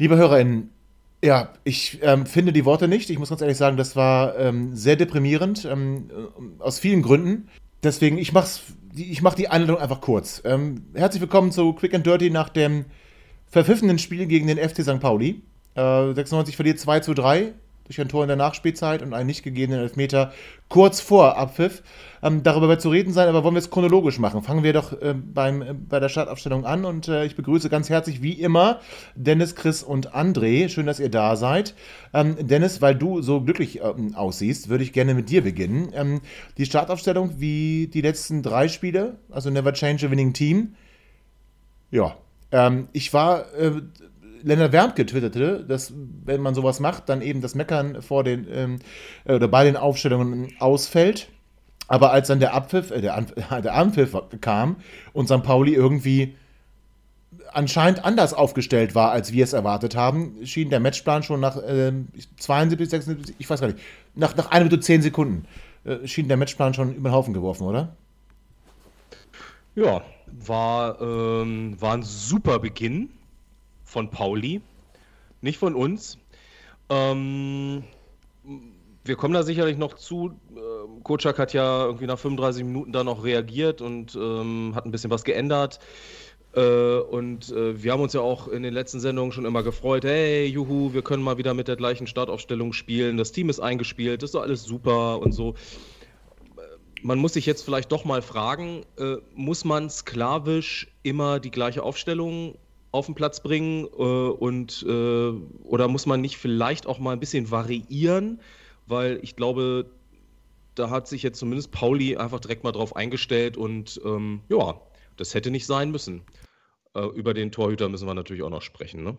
Liebe HörerInnen, ja, ich ähm, finde die Worte nicht. Ich muss ganz ehrlich sagen, das war ähm, sehr deprimierend, ähm, aus vielen Gründen. Deswegen, ich mach's, ich mach die Einladung einfach kurz. Ähm, herzlich willkommen zu Quick and Dirty nach dem verpfiffenen Spiel gegen den FC St. Pauli. Äh, 96 verliert 2 zu 3 durch ein Tor in der Nachspielzeit und einen nicht gegebenen Elfmeter kurz vor Abpfiff. Ähm, darüber wird zu reden sein, aber wollen wir es chronologisch machen? Fangen wir doch äh, beim, äh, bei der Startaufstellung an und äh, ich begrüße ganz herzlich wie immer Dennis, Chris und André. Schön, dass ihr da seid. Ähm, Dennis, weil du so glücklich ähm, aussiehst, würde ich gerne mit dir beginnen. Ähm, die Startaufstellung wie die letzten drei Spiele, also Never Change a Winning Team. Ja, ähm, ich war äh, Lennart Wermke twitterte, dass wenn man sowas macht, dann eben das Meckern vor den ähm, äh, oder bei den Aufstellungen ausfällt. Aber als dann der Abpfiff, äh, der, An der Anpfiff kam und St. Pauli irgendwie anscheinend anders aufgestellt war, als wir es erwartet haben, schien der Matchplan schon nach äh, 72, 76, ich weiß gar nicht, nach, nach 1 Minute 10 Sekunden äh, schien der Matchplan schon über den Haufen geworfen, oder? Ja, war, ähm, war ein super Beginn von Pauli, nicht von uns. Ähm, wir kommen da sicherlich noch zu. Ähm, Kocak hat ja irgendwie nach 35 Minuten da noch reagiert und ähm, hat ein bisschen was geändert. Äh, und äh, wir haben uns ja auch in den letzten Sendungen schon immer gefreut, hey, juhu, wir können mal wieder mit der gleichen Startaufstellung spielen, das Team ist eingespielt, das ist doch alles super und so. Man muss sich jetzt vielleicht doch mal fragen, äh, muss man sklavisch immer die gleiche Aufstellung auf den Platz bringen äh, und äh, oder muss man nicht vielleicht auch mal ein bisschen variieren, weil ich glaube, da hat sich jetzt zumindest Pauli einfach direkt mal drauf eingestellt und ähm, ja, das hätte nicht sein müssen. Äh, über den Torhüter müssen wir natürlich auch noch sprechen, ne?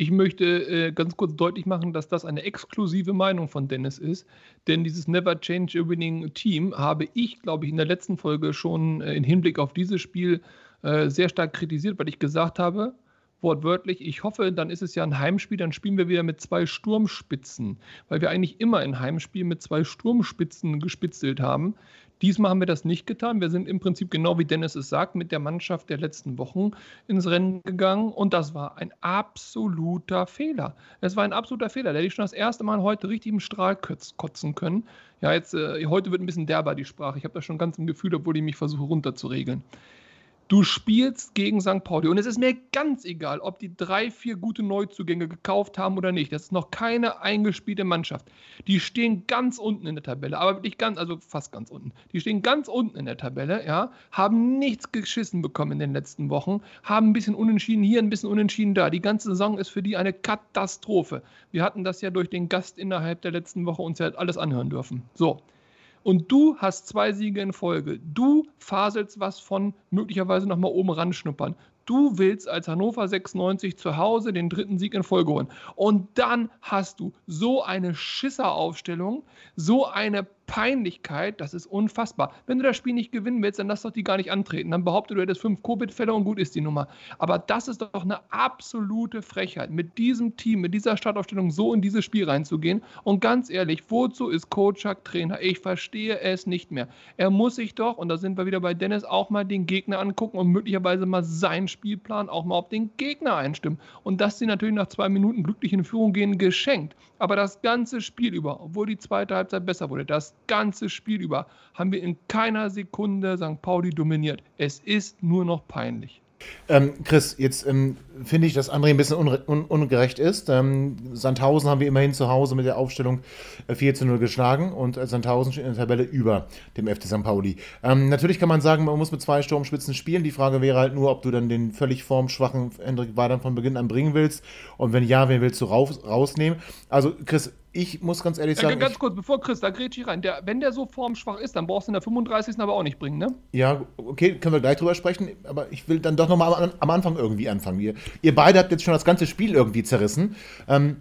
Ich möchte äh, ganz kurz deutlich machen, dass das eine exklusive Meinung von Dennis ist, denn dieses Never Change a Winning Team habe ich, glaube ich, in der letzten Folge schon äh, im Hinblick auf dieses Spiel äh, sehr stark kritisiert, weil ich gesagt habe, wortwörtlich, ich hoffe, dann ist es ja ein Heimspiel, dann spielen wir wieder mit zwei Sturmspitzen, weil wir eigentlich immer in Heimspielen mit zwei Sturmspitzen gespitzelt haben. Diesmal haben wir das nicht getan. Wir sind im Prinzip genau wie Dennis es sagt, mit der Mannschaft der letzten Wochen ins Rennen gegangen und das war ein absoluter Fehler. Es war ein absoluter Fehler. Der hätte ich schon das erste Mal heute richtig im Strahl kotzen können. Ja, jetzt, äh, heute wird ein bisschen derber die Sprache. Ich habe das schon ganz im Gefühl, obwohl ich mich versuche runterzuregeln. Du spielst gegen St. Pauli und es ist mir ganz egal, ob die drei, vier gute Neuzugänge gekauft haben oder nicht. Das ist noch keine eingespielte Mannschaft. Die stehen ganz unten in der Tabelle, aber wirklich ganz, also fast ganz unten. Die stehen ganz unten in der Tabelle, ja, haben nichts geschissen bekommen in den letzten Wochen, haben ein bisschen unentschieden hier, ein bisschen unentschieden da. Die ganze Saison ist für die eine Katastrophe. Wir hatten das ja durch den Gast innerhalb der letzten Woche uns ja alles anhören dürfen. So und du hast zwei Siege in Folge. Du faselst was von möglicherweise nochmal oben ranschnuppern. Du willst als Hannover 96 zu Hause den dritten Sieg in Folge holen. Und dann hast du so eine Schisseraufstellung, so eine Peinlichkeit, das ist unfassbar. Wenn du das Spiel nicht gewinnen willst, dann lass doch die gar nicht antreten. Dann behaupte du hättest fünf Covid-Fälle und gut ist die Nummer. Aber das ist doch eine absolute Frechheit, mit diesem Team, mit dieser Startaufstellung so in dieses Spiel reinzugehen. Und ganz ehrlich, wozu ist Kocak Trainer? Ich verstehe es nicht mehr. Er muss sich doch, und da sind wir wieder bei Dennis, auch mal den Gegner angucken und möglicherweise mal seinen Spielplan auch mal auf den Gegner einstimmen. Und dass sie natürlich nach zwei Minuten glücklich in Führung gehen, geschenkt. Aber das ganze Spiel über, obwohl die zweite Halbzeit besser wurde, das ganze Spiel über haben wir in keiner Sekunde St. Pauli dominiert. Es ist nur noch peinlich. Ähm, Chris, jetzt ähm, finde ich, dass André ein bisschen un ungerecht ist. Ähm, Sandhausen haben wir immerhin zu Hause mit der Aufstellung 4 äh, zu 0 geschlagen und äh, Sandhausen steht in der Tabelle über dem FC St. Pauli. Ähm, natürlich kann man sagen, man muss mit zwei Sturmspitzen spielen. Die Frage wäre halt nur, ob du dann den völlig formschwachen Hendrik Wadern von Beginn an bringen willst und wenn ja, wen willst du raus rausnehmen? Also, Chris, ich muss ganz ehrlich Ja, sagen. ganz ich, kurz, bevor Chris, da grätsch ich rein. Der, wenn der so formschwach ist, dann brauchst du in der 35. aber auch nicht bringen, ne? ja, okay, können wir gleich drüber sprechen, aber ich will dann doch nochmal am, am Anfang irgendwie anfangen. Ihr, ihr beide habt jetzt schon das ganze Spiel irgendwie zerrissen. Ähm,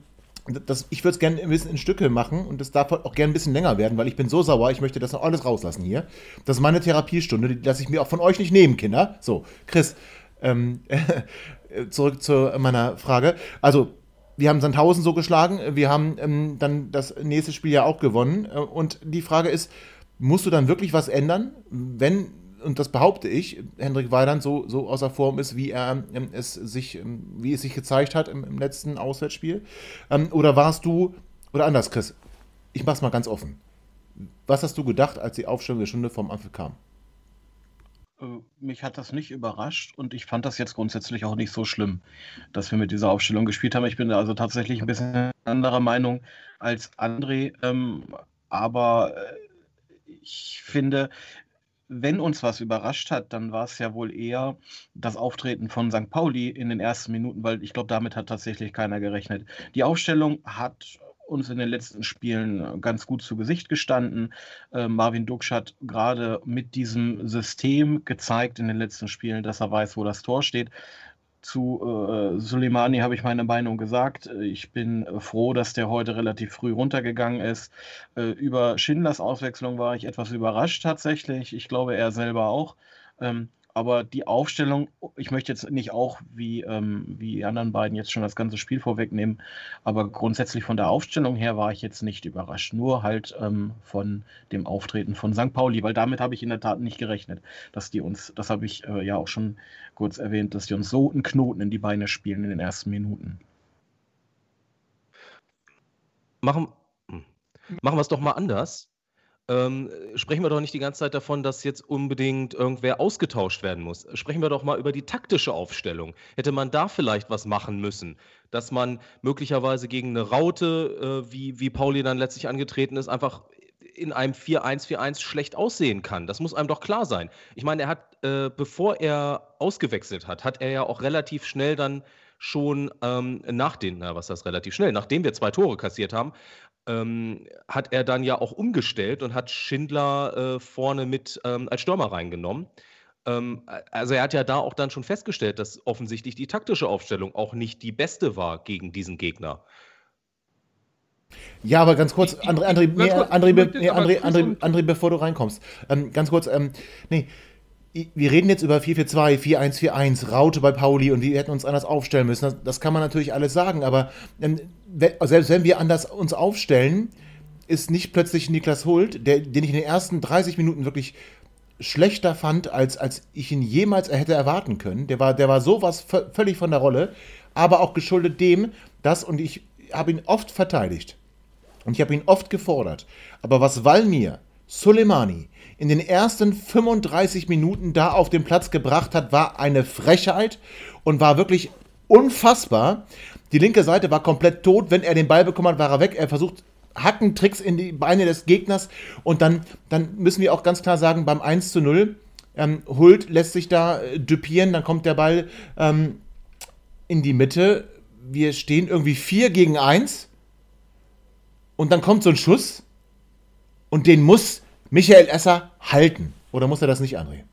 das, ich würde es gerne ein bisschen in Stücke machen und das darf auch gerne ein bisschen länger werden, weil ich bin so sauer, ich möchte das noch alles rauslassen hier. Das ist meine Therapiestunde, die lasse ich mir auch von euch nicht nehmen, Kinder. So, Chris, ähm, zurück zu meiner Frage. Also, wir haben Sandhausen so geschlagen, wir haben ähm, dann das nächste Spiel ja auch gewonnen. Äh, und die Frage ist, musst du dann wirklich was ändern, wenn, und das behaupte ich, Hendrik Weidand so, so außer Form ist, wie er ähm, es sich, ähm, wie es sich gezeigt hat im, im letzten Auswärtsspiel? Ähm, oder warst du, oder anders, Chris, ich mach's mal ganz offen. Was hast du gedacht, als die Aufstellung der Stunde vom Anfang kam? Äh, Mich hat das nicht überrascht und ich fand das jetzt grundsätzlich auch nicht so schlimm, dass wir mit dieser Aufstellung gespielt haben. Ich bin also tatsächlich ein bisschen anderer Meinung als André, ähm, aber äh, ich finde, wenn uns was überrascht hat, dann war es ja wohl eher das Auftreten von St. Pauli in den ersten Minuten, weil ich glaube, damit hat tatsächlich keiner gerechnet. Die Aufstellung hat uns in den letzten Spielen ganz gut zu Gesicht gestanden. Äh, Marvin Duksch hat gerade mit diesem System gezeigt in den letzten Spielen, dass er weiß, wo das Tor steht. Zu äh, Soleimani habe ich meine Meinung gesagt. Ich bin froh, dass der heute relativ früh runtergegangen ist. Äh, über Schindlers Auswechslung war ich etwas überrascht tatsächlich. Ich glaube, er selber auch. Ähm, aber die Aufstellung, ich möchte jetzt nicht auch wie, ähm, wie die anderen beiden jetzt schon das ganze Spiel vorwegnehmen, aber grundsätzlich von der Aufstellung her war ich jetzt nicht überrascht. Nur halt ähm, von dem Auftreten von St. Pauli, weil damit habe ich in der Tat nicht gerechnet, dass die uns, das habe ich äh, ja auch schon kurz erwähnt, dass die uns so einen Knoten in die Beine spielen in den ersten Minuten. Machen, hm. machen wir es doch mal anders. Ähm, sprechen wir doch nicht die ganze Zeit davon, dass jetzt unbedingt irgendwer ausgetauscht werden muss. Sprechen wir doch mal über die taktische Aufstellung. Hätte man da vielleicht was machen müssen, dass man möglicherweise gegen eine Raute, äh, wie, wie Pauli dann letztlich angetreten ist, einfach in einem 4-1-4-1 schlecht aussehen kann. Das muss einem doch klar sein. Ich meine, er hat, äh, bevor er ausgewechselt hat, hat er ja auch relativ schnell dann schon ähm, nach den, na, was heißt relativ schnell, nachdem wir zwei Tore kassiert haben, ähm, hat er dann ja auch umgestellt und hat Schindler äh, vorne mit ähm, als Stürmer reingenommen. Ähm, also er hat ja da auch dann schon festgestellt, dass offensichtlich die taktische Aufstellung auch nicht die beste war gegen diesen Gegner. Ja, aber ganz kurz, André, André, nee, André, nee, André, André, André, bevor du reinkommst. Ähm, ganz kurz, ähm, nee, wir reden jetzt über 4-4-2, 4-1-4-1, Raute bei Pauli und wir hätten uns anders aufstellen müssen. Das, das kann man natürlich alles sagen, aber ähm, selbst wenn wir anders uns aufstellen, ist nicht plötzlich Niklas Hult, der, den ich in den ersten 30 Minuten wirklich schlechter fand, als, als ich ihn jemals hätte erwarten können. Der war, der war sowas vö- völlig von der Rolle, aber auch geschuldet dem, dass, und ich habe ihn oft verteidigt, und ich habe ihn oft gefordert. Aber was Valmir, Soleimani in den ersten 35 Minuten da auf den Platz gebracht hat, war eine Frechheit und war wirklich unfassbar. Die linke Seite war komplett tot. Wenn er den Ball bekommen hat, war er weg. Er versucht Hackentricks in die Beine des Gegners. Und dann, dann müssen wir auch ganz klar sagen, beim 1 zu 0, ähm, Hult lässt sich da äh, düpieren, dann kommt der Ball ähm, in die Mitte. Wir stehen irgendwie 4 gegen 1. Und dann kommt so ein Schuss und den muss Michael Esser halten. Oder muss er das nicht, André?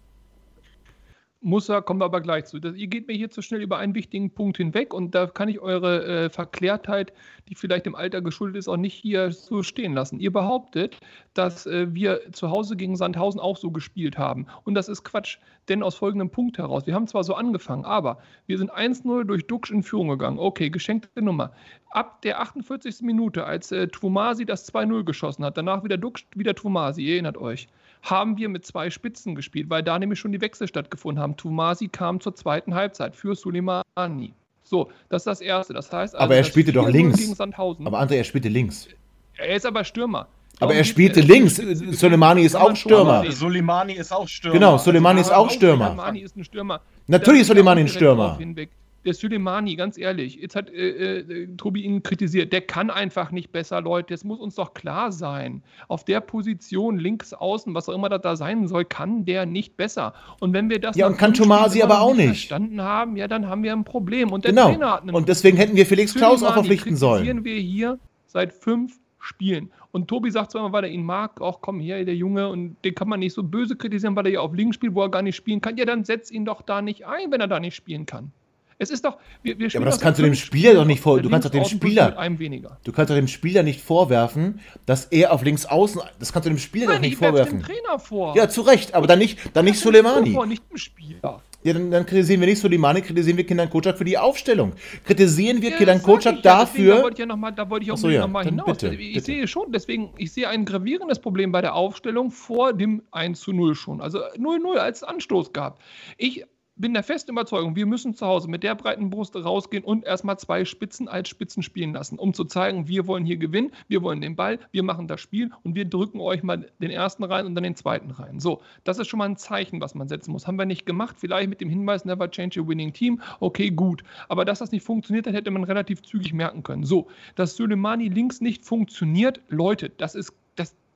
Muss er, kommen wir aber gleich zu. Das, ihr geht mir hier zu schnell über einen wichtigen Punkt hinweg und da kann ich eure äh, Verklärtheit, die vielleicht dem Alter geschuldet ist, auch nicht hier so stehen lassen. Ihr behauptet, dass äh, wir zu Hause gegen Sandhausen auch so gespielt haben. Und das ist Quatsch, denn aus folgendem Punkt heraus. Wir haben zwar so angefangen, aber wir sind 1-0 durch Duxch in Führung gegangen. Okay, geschenkte Nummer. Ab der 48. Minute, als äh, Twumasi das 2-0 geschossen hat, danach wieder Duxch, wieder Twumasi, ihr erinnert euch haben wir mit zwei Spitzen gespielt, weil da nämlich schon die Wechsel stattgefunden haben. Tumasi kam zur zweiten Halbzeit für Suleimani. So, das ist das Erste. Das heißt, also Aber er spielte doch 4-0 links. Gegen Sandhausen. Aber André, er spielte links. er ist aber Stürmer. Aber er spielte links. Soleimani ist auch Stürmer. Soleimani ist auch Stürmer. Genau, Soleimani ist Aber auch Stürmer. Soleimani ist ein Stürmer. Natürlich ist Soleimani ein Stürmer. hinweg. Der Soleimani, ganz ehrlich, jetzt hat äh, äh, Tobi ihn kritisiert, der kann einfach nicht besser, Leute. Das muss uns doch klar sein. Auf der Position, links außen, was auch immer das da sein soll, kann der nicht besser. Und wenn wir das Ja, und kann Tomasi aber auch nicht. verstanden haben, ja, dann haben wir ein Problem. Und der Genau. Trainer hat einen Und deswegen hätten wir Felix Klaus auch verpflichten sollen. kritisieren wir hier seit fünf spielen. Und Tobi sagt zwar immer, weil er ihn mag, auch komm her, der Junge, und den kann man nicht so böse kritisieren, weil er ja auf links spielt, wo er gar nicht spielen kann. Ja, dann setz ihn doch da nicht ein, wenn er da nicht spielen kann. Es ist doch, wir, wir ja, aber das kannst du dem Spieler doch nicht vor. Du kannst doch dem Spieler, du kannst doch dem Spieler nicht vorwerfen, dass er auf links außen. Das kannst du dem Spieler Nein, doch nicht ich vorwerfen. Dem Trainer vor. Ja, zu Recht, aber dann nicht, dann nicht Soleimani. Vor, nicht dem Spieler. Ja, dann, dann, kritisieren wir nicht Soleimani, kritisieren wir Kindern Kocak für die Aufstellung. Kritisieren wir ja, Kindern Kocak dafür. Ja, da wollte ich ja noch mal, da wollte ich auch so, ja, nochmal hinaus. Bitte, ich bitte. sehe schon, deswegen, ich sehe ein gravierendes Problem bei der Aufstellung vor dem 1 zu 0 schon. Also 0-0 als Anstoß gehabt. Ich bin der festen Überzeugung, wir müssen zu Hause mit der breiten Brust rausgehen und erstmal zwei Spitzen als Spitzen spielen lassen, um zu zeigen, wir wollen hier gewinnen, wir wollen den Ball, wir machen das Spiel und wir drücken euch mal den ersten rein und dann den zweiten rein. So, das ist schon mal ein Zeichen, was man setzen muss. Haben wir nicht gemacht, vielleicht mit dem Hinweis, never change a winning team, okay, gut. Aber dass das nicht funktioniert hat, hätte man relativ zügig merken können. So, dass Soleimani links nicht funktioniert, Leute, das ist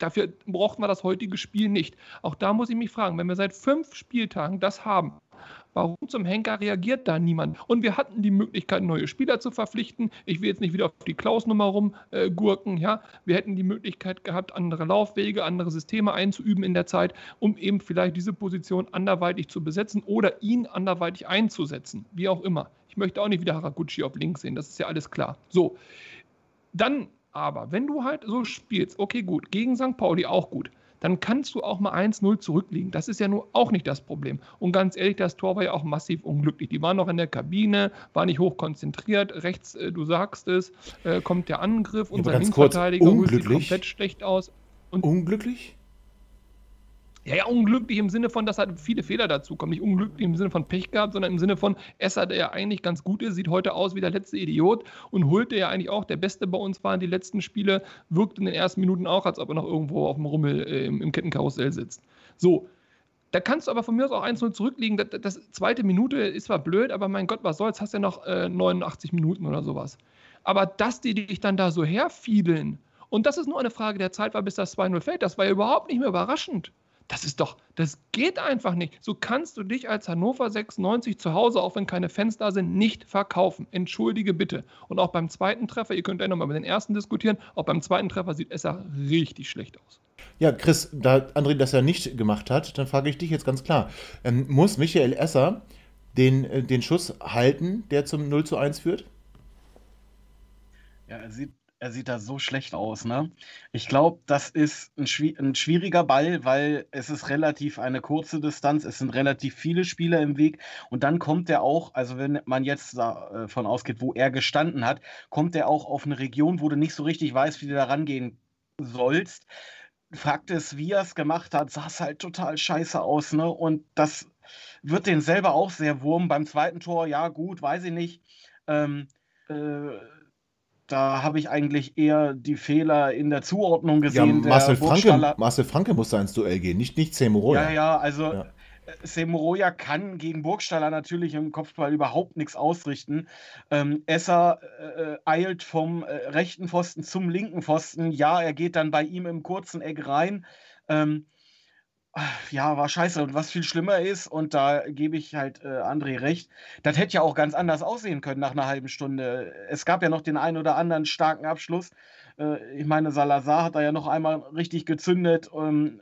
dafür braucht man das heutige Spiel nicht. Auch da muss ich mich fragen, wenn wir seit fünf Spieltagen das haben, Warum zum Henker reagiert da niemand? Und wir hatten die Möglichkeit, neue Spieler zu verpflichten. Ich will jetzt nicht wieder auf die Klaus-Nummer rumgurken. Äh, ja? Wir hätten die Möglichkeit gehabt, andere Laufwege, andere Systeme einzuüben in der Zeit, um eben vielleicht diese Position anderweitig zu besetzen oder ihn anderweitig einzusetzen. Wie auch immer. Ich möchte auch nicht wieder Haraguchi auf links sehen, das ist ja alles klar. So, dann aber, wenn du halt so spielst, okay, gut, gegen St. Pauli auch gut dann kannst du auch mal 1-0 zurückliegen. Das ist ja nur auch nicht das Problem. Und ganz ehrlich, das Tor war ja auch massiv unglücklich. Die waren noch in der Kabine, war nicht hoch konzentriert. Rechts, äh, du sagst es, äh, kommt der Angriff. Unser Linksverteidiger sieht komplett schlecht aus. Und unglücklich? Ja, ja, unglücklich im Sinne von, dass halt viele Fehler dazu kommen. Nicht unglücklich im Sinne von Pech gehabt, sondern im Sinne von Esser, der ja eigentlich ganz gut ist, sieht heute aus wie der letzte Idiot und Hult, der ja eigentlich auch der Beste bei uns war in den letzten Spiele, wirkt in den ersten Minuten auch, als ob er noch irgendwo auf dem Rummel äh, im, im Kettenkarussell sitzt. So, da kannst du aber von mir aus auch 1-0 zurückliegen. Das, das, zweite Minute ist zwar blöd, aber mein Gott, was soll's, hast ja noch äh, 89 Minuten oder sowas. Aber dass die dich dann da so herfiedeln, und das ist nur eine Frage der Zeit, weil bis das 2-0 fällt, das war ja überhaupt nicht mehr überraschend. Das ist doch, das geht einfach nicht. So kannst du dich als Hannover 96 zu Hause, auch wenn keine Fans da sind, nicht verkaufen. Entschuldige bitte. Und auch beim zweiten Treffer, ihr könnt ja nochmal über den ersten diskutieren, auch beim zweiten Treffer sieht es ja richtig schlecht aus. Ja, Chris, da André das ja nicht gemacht hat, dann frage ich dich jetzt ganz klar. Ähm, muss Michael Esser den, äh, den Schuss halten, der zum 0 zu 1 führt? Ja, er sieht er sieht da so schlecht aus, ne? Ich glaube, das ist ein, ein, schwieriger Ball, weil es ist relativ eine kurze Distanz, es sind relativ viele Spieler im Weg und dann kommt er auch, also wenn man jetzt davon äh, ausgeht, wo er gestanden hat, kommt er auch auf eine Region, wo du nicht so richtig weißt, wie du da rangehen sollst. Fakt ist, wie er es gemacht hat, sah es halt total scheiße aus, ne? Und das wird den selber auch sehr wurm. Beim zweiten Tor, ja, gut, weiß ich nicht. Ähm, äh, da habe ich eigentlich eher die Fehler in der Zuordnung gesehen. Ja, Marcel, Franke, Marcel Franke musste ins Duell gehen, nicht, nicht Semoroja. Ja, ja, also ja. Semoroja kann gegen Burgstaller natürlich im Kopfball überhaupt nichts ausrichten. Ähm, Esser äh, eilt vom äh, rechten Pfosten zum linken Pfosten. Ja, er geht dann bei ihm im kurzen Eck rein. Ähm, ja, war scheiße. Und was viel schlimmer ist, und da gebe ich halt äh, André recht, das hätte ja auch ganz anders aussehen können nach einer halben Stunde. Es gab ja noch den einen oder anderen starken Abschluss. Äh, ich meine, Salazar hat da ja noch einmal richtig gezündet. Ähm,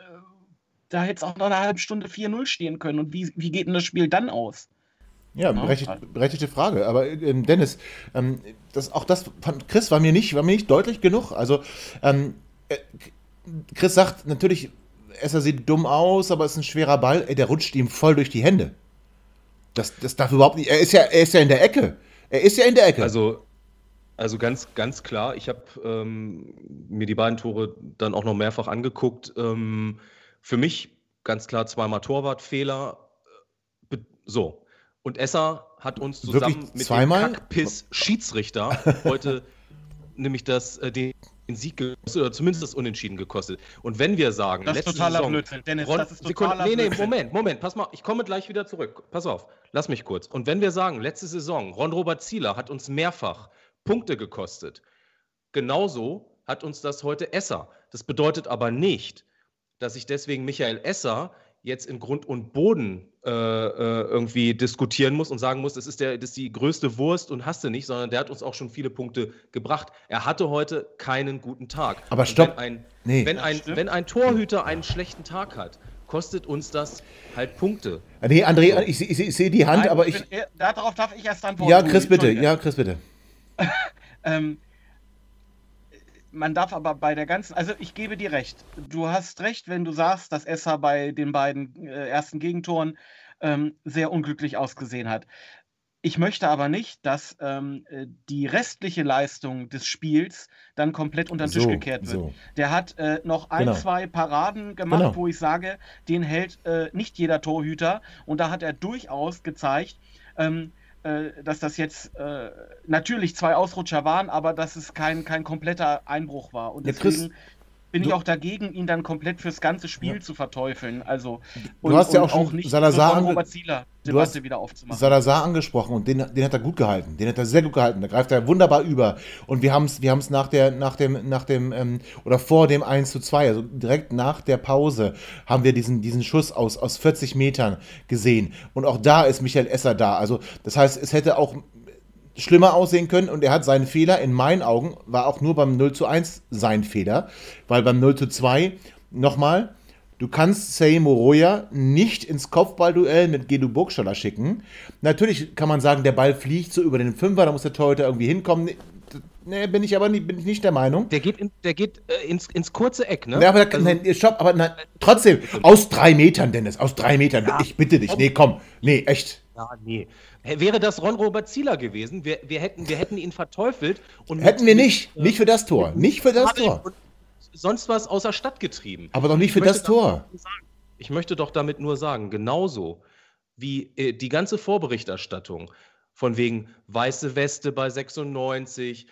da hätte es auch nach einer halben Stunde 4-0 stehen können. Und wie, wie geht denn das Spiel dann aus? Ja, berechtigt, berechtigte Frage. Aber ähm, Dennis, ähm, das, auch das fand Chris war mir nicht, war mir nicht deutlich genug. Also ähm, äh, Chris sagt natürlich, Esser sieht dumm aus, aber ist ein schwerer Ball. Ey, der rutscht ihm voll durch die Hände. Das, das darf überhaupt nicht. Er ist ja, er ist ja in der Ecke. Er ist ja in der Ecke. Also, also ganz, ganz klar, ich habe ähm, mir die beiden Tore dann auch noch mehrfach angeguckt. Ähm, für mich ganz klar zweimal Torwartfehler. So. Und Esser hat uns zusammen Wirklich? mit zweimal? dem Kackpiss Schiedsrichter heute nämlich das, äh, den den Sieg gekostet oder zumindest das Unentschieden gekostet. Und wenn wir sagen, das letzte ist totaler Saison, Blödsinn, Dennis, Ron, das ist totaler Sekunde, nee, nee, Moment, Moment, pass mal, ich komme gleich wieder zurück. Pass auf, lass mich kurz. Und wenn wir sagen, letzte Saison, Ron-Robert Zieler hat uns mehrfach Punkte gekostet, genauso hat uns das heute Esser. Das bedeutet aber nicht, dass ich deswegen Michael Esser jetzt in Grund und Boden irgendwie diskutieren muss und sagen muss, das ist, der, das ist die größte Wurst und hast du nicht, sondern der hat uns auch schon viele Punkte gebracht. Er hatte heute keinen guten Tag. Aber stopp. Wenn ein, Nee. wenn, ein, wenn ein Torhüter einen schlechten Tag hat, kostet uns das halt Punkte. Nee, André, ich, ich, ich sehe die Hand, Nein, aber ich. bin- äh, Darauf darf ich erst antworten. Ja, Chris, bitte. Ja, Chris, bitte. Ähm, man darf aber bei der ganzen, also ich gebe dir recht. Du hast recht, wenn du sagst, dass Essa bei den beiden äh, ersten Gegentoren ähm, sehr unglücklich ausgesehen hat. Ich möchte aber nicht, dass ähm, äh, die restliche Leistung des Spiels dann komplett unter den Tisch So, gekehrt wird. so. Der hat äh, noch ein, Genau. zwei Paraden gemacht, Genau. wo ich sage, den hält äh, nicht jeder Torhüter. Und da hat er durchaus gezeigt, ähm, äh, dass das jetzt äh, natürlich zwei Ausrutscher waren, aber dass es kein, kein kompletter Einbruch war. Und Ja, Chris, bin ich du- auch dagegen, ihn dann komplett fürs ganze Spiel Ja. zu verteufeln. Also Du hast ja auch schon nicht Salazar ange- Robert Zieler Du hast Debatte wieder aufzumachen. Salazar angesprochen und den, den hat er gut gehalten. Den hat er sehr gut gehalten. Da greift er wunderbar über. Und wir haben es wir haben's nach, der, nach dem, nach dem ähm, oder vor dem 1 zu 2, also direkt nach der Pause, haben wir diesen, diesen Schuss aus, aus 40 Metern gesehen. Und auch da ist Michael Esser da. Also, das heißt, es hätte auch schlimmer aussehen können und er hat seinen Fehler, in meinen Augen, war auch nur beim 0 zu 1 sein Fehler, weil beim 0 zu 2, nochmal, du kannst Sei Moroja nicht ins Kopfballduell mit Gedu Burgstaller schicken. Natürlich kann man sagen, der Ball fliegt so über den Fünfer, da muss der Torhüter irgendwie hinkommen. Nee, bin ich aber nicht, bin ich nicht der Meinung. Der geht, in, der geht äh, ins, ins kurze Eck, ne? Ja, aber Also- nein, stopp, aber nein, trotzdem, aus drei Metern, Dennis, aus drei Metern, Ja. ich bitte dich, nee, komm, nee, echt. Ja, nee. H- Wäre das Ron-Robert Zieler gewesen, wir, wir, hätten, wir hätten ihn verteufelt und Hätten wir nicht, nicht für das Tor, nicht für das Tor, sonst was außer Stadt getrieben. aber doch nicht für das Tor. sagen- Ich möchte doch damit nur sagen, genauso wie äh, die ganze Vorberichterstattung von wegen weiße Weste bei 96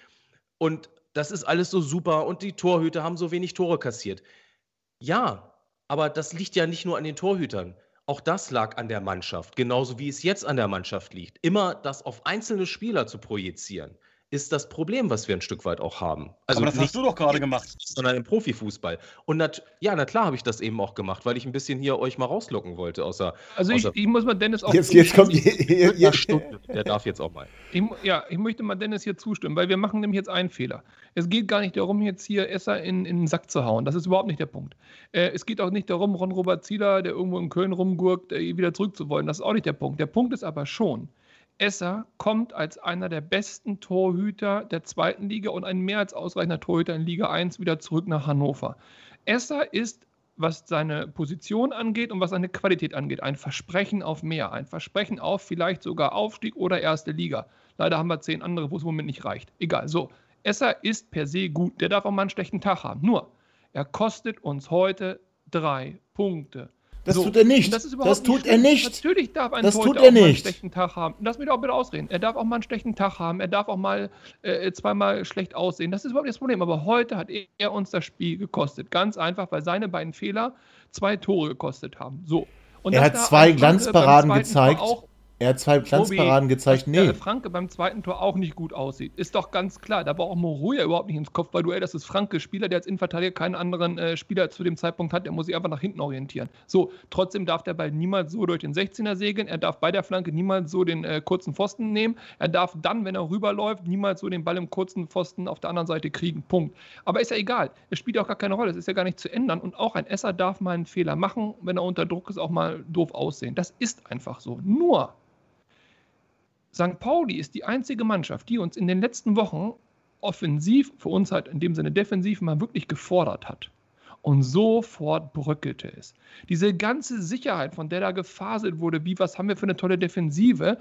und das ist alles so super und die Torhüter haben so wenig Tore kassiert. Ja, aber das liegt ja nicht nur an den Torhütern. Auch das lag an der Mannschaft, genauso wie es jetzt an der Mannschaft liegt. Immer das auf einzelne Spieler zu projizieren, ist das Problem, was wir ein Stück weit auch haben. Also aber das hast du doch gerade gemacht. sondern im Profifußball. Und nat ja, na klar habe ich das eben auch gemacht, weil ich ein bisschen hier euch mal rauslocken wollte. Außer, Also ich, außer ich muss mal Dennis auch Jetzt, jetzt kommt, einer Stunde. Der darf jetzt auch mal. Ich, ja, ich möchte mal Dennis hier zustimmen, weil wir machen nämlich jetzt einen Fehler. Es geht gar nicht darum, jetzt hier Esser in, in den Sack zu hauen. Das ist überhaupt nicht der Punkt. Äh, es geht auch nicht darum, Ron-Robert Zieler, der irgendwo in Köln rumgurkt, äh, wieder zurückzuwollen. Das ist auch nicht der Punkt. Der Punkt ist aber schon, Esser kommt als einer der besten Torhüter der zweiten Liga und ein mehr als ausreichender Torhüter in Liga 1 wieder zurück nach Hannover. Esser ist, was seine Position angeht und was seine Qualität angeht, ein Versprechen auf mehr. Ein Versprechen auf vielleicht sogar Aufstieg oder erste Liga. Leider haben wir zehn andere, wo es im Moment nicht reicht. Egal, so. Esser ist per se gut. Der darf auch mal einen schlechten Tag haben. Nur, er kostet uns heute drei Punkte. Das So, tut er nicht. Das, Das tut er schlimm. nicht. Natürlich darf ein Das Torhüter tut er auch mal einen nicht. schlechten Tag haben. Lass mich doch bitte ausreden. Er darf auch mal einen schlechten Tag haben. Er darf auch mal äh, zweimal schlecht aussehen. Das ist überhaupt nicht das Problem. Aber heute hat er uns das Spiel gekostet. Ganz einfach, weil seine beiden Fehler zwei Tore gekostet haben. So. Und Er hat zwei Franke Glanzparaden gezeigt. Auch, Er hat zwei Glanzparaden gezeigt, dass der nee. Franke beim zweiten Tor auch nicht gut aussieht. Ist doch ganz klar. Da braucht Moruja überhaupt nicht ins Kopfballduell. Das ist Franke Spieler, der als Innenverteidiger keinen anderen äh, Spieler zu dem Zeitpunkt hat. Der muss sich einfach nach hinten orientieren. So, trotzdem darf der Ball niemals so durch den 16er segeln. Er darf bei der Flanke niemals so den äh, kurzen Pfosten nehmen. Er darf dann, wenn er rüberläuft, niemals so den Ball im kurzen Pfosten auf der anderen Seite kriegen. Punkt. Aber ist ja egal. Es spielt auch gar keine Rolle. Es ist ja gar nicht zu ändern. Und auch ein Esser darf mal einen Fehler machen, wenn er unter Druck ist, auch mal doof aussehen. Das ist einfach so. Nur St. Pauli ist die einzige Mannschaft, die uns in den letzten Wochen offensiv, für uns halt in dem Sinne defensiv, mal wirklich gefordert hat. Und sofort bröckelte es. Diese ganze Sicherheit, von der da gefaselt wurde, wie was haben wir für eine tolle Defensive,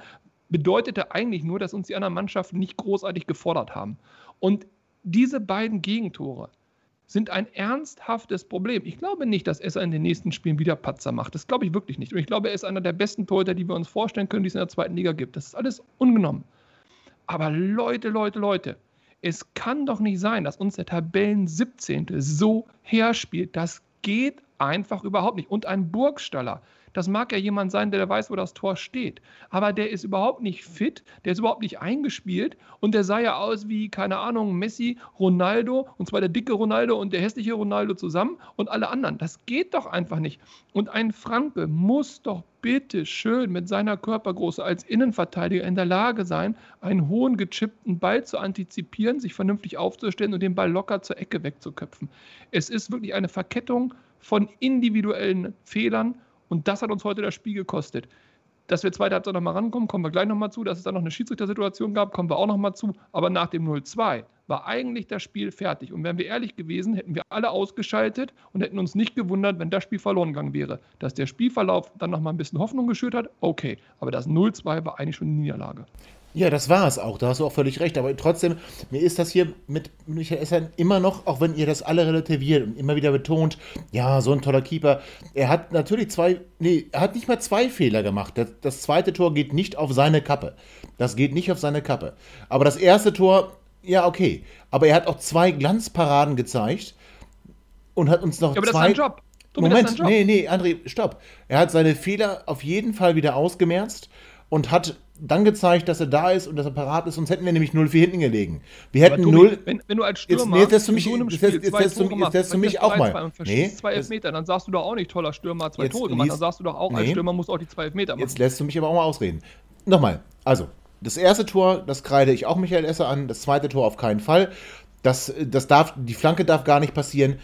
bedeutete eigentlich nur, dass uns die anderen Mannschaften nicht großartig gefordert haben. Und diese beiden Gegentore sind ein ernsthaftes Problem. Ich glaube nicht, dass Esser in den nächsten Spielen wieder Patzer macht. Das glaube ich wirklich nicht. Und ich glaube, er ist einer der besten Torhüter, die wir uns vorstellen können, die es in der zweiten Liga gibt. Das ist alles ungenommen. Aber Leute, Leute, Leute, es kann doch nicht sein, dass uns der Tabellen 17. so herspielt. Das geht einfach überhaupt nicht. Und ein Burgstaller, das mag ja jemand sein, der weiß, wo das Tor steht. Aber der ist überhaupt nicht fit, der ist überhaupt nicht eingespielt und der sah ja aus wie, keine Ahnung, Messi, Ronaldo, und zwar der dicke Ronaldo und der hässliche Ronaldo zusammen und alle anderen. Das geht doch einfach nicht. Und ein Franke muss doch bitte schön mit seiner Körpergröße als Innenverteidiger in der Lage sein, einen hohen gechippten Ball zu antizipieren, sich vernünftig aufzustellen und den Ball locker zur Ecke wegzuköpfen. Es ist wirklich eine Verkettung von individuellen Fehlern und das hat uns heute das Spiel gekostet. Dass wir zweite Halbzeit nochmal rankommen, kommen wir gleich nochmal zu. Dass es dann noch eine Schiedsrichtersituation gab, kommen wir auch nochmal zu. Aber nach dem 0-2 war eigentlich das Spiel fertig. Und wären wir ehrlich gewesen, hätten wir alle ausgeschaltet und hätten uns nicht gewundert, wenn das Spiel verloren gegangen wäre. Dass der Spielverlauf dann nochmal ein bisschen Hoffnung geschürt hat, okay. Aber das 0-2 war eigentlich schon eine Niederlage. Ja, das war es auch. Da hast du auch völlig recht. Aber trotzdem, mir ist das hier mit Michael Esser immer noch, auch wenn ihr das alle relativiert und immer wieder betont, ja, so ein toller Keeper. Er hat natürlich zwei, nee, er hat nicht mal zwei Fehler gemacht. Das, das zweite Tor geht nicht auf seine Kappe. Das geht nicht auf seine Kappe. Aber das erste Tor, ja, okay. Aber er hat auch zwei Glanzparaden gezeigt und hat uns noch ja, aber zwei. Das ist Job. Moment, nee, nee, André, stopp. Er hat seine Fehler auf jeden Fall wieder ausgemerzt und hat dann gezeigt, dass er da ist und dass er parat ist, sonst hätten wir nämlich 0-4 hinten gelegen. Wir hätten Tobi, 0. Wenn, wenn, du als Stürmer jetzt, jetzt, jetzt, so einem jetzt, Spiel jetzt, zwei jetzt, Tore jetzt, machst, jetzt, jetzt für mich auch du mal. Nee, zwei Elfmeter, dann sagst du doch auch nicht toller Stürmer, zwei Jetzt- Tore gemacht. Dann jetzt- sagst du doch auch, als Nee. Stürmer musst du auch die zwei Elfmeter machen. Jetzt lässt du mich aber auch mal ausreden. Nochmal, also, das erste Tor, das kreide ich auch Michael Esser an, das zweite Tor auf keinen Fall. Das, das darf, die Flanke darf gar nicht passieren.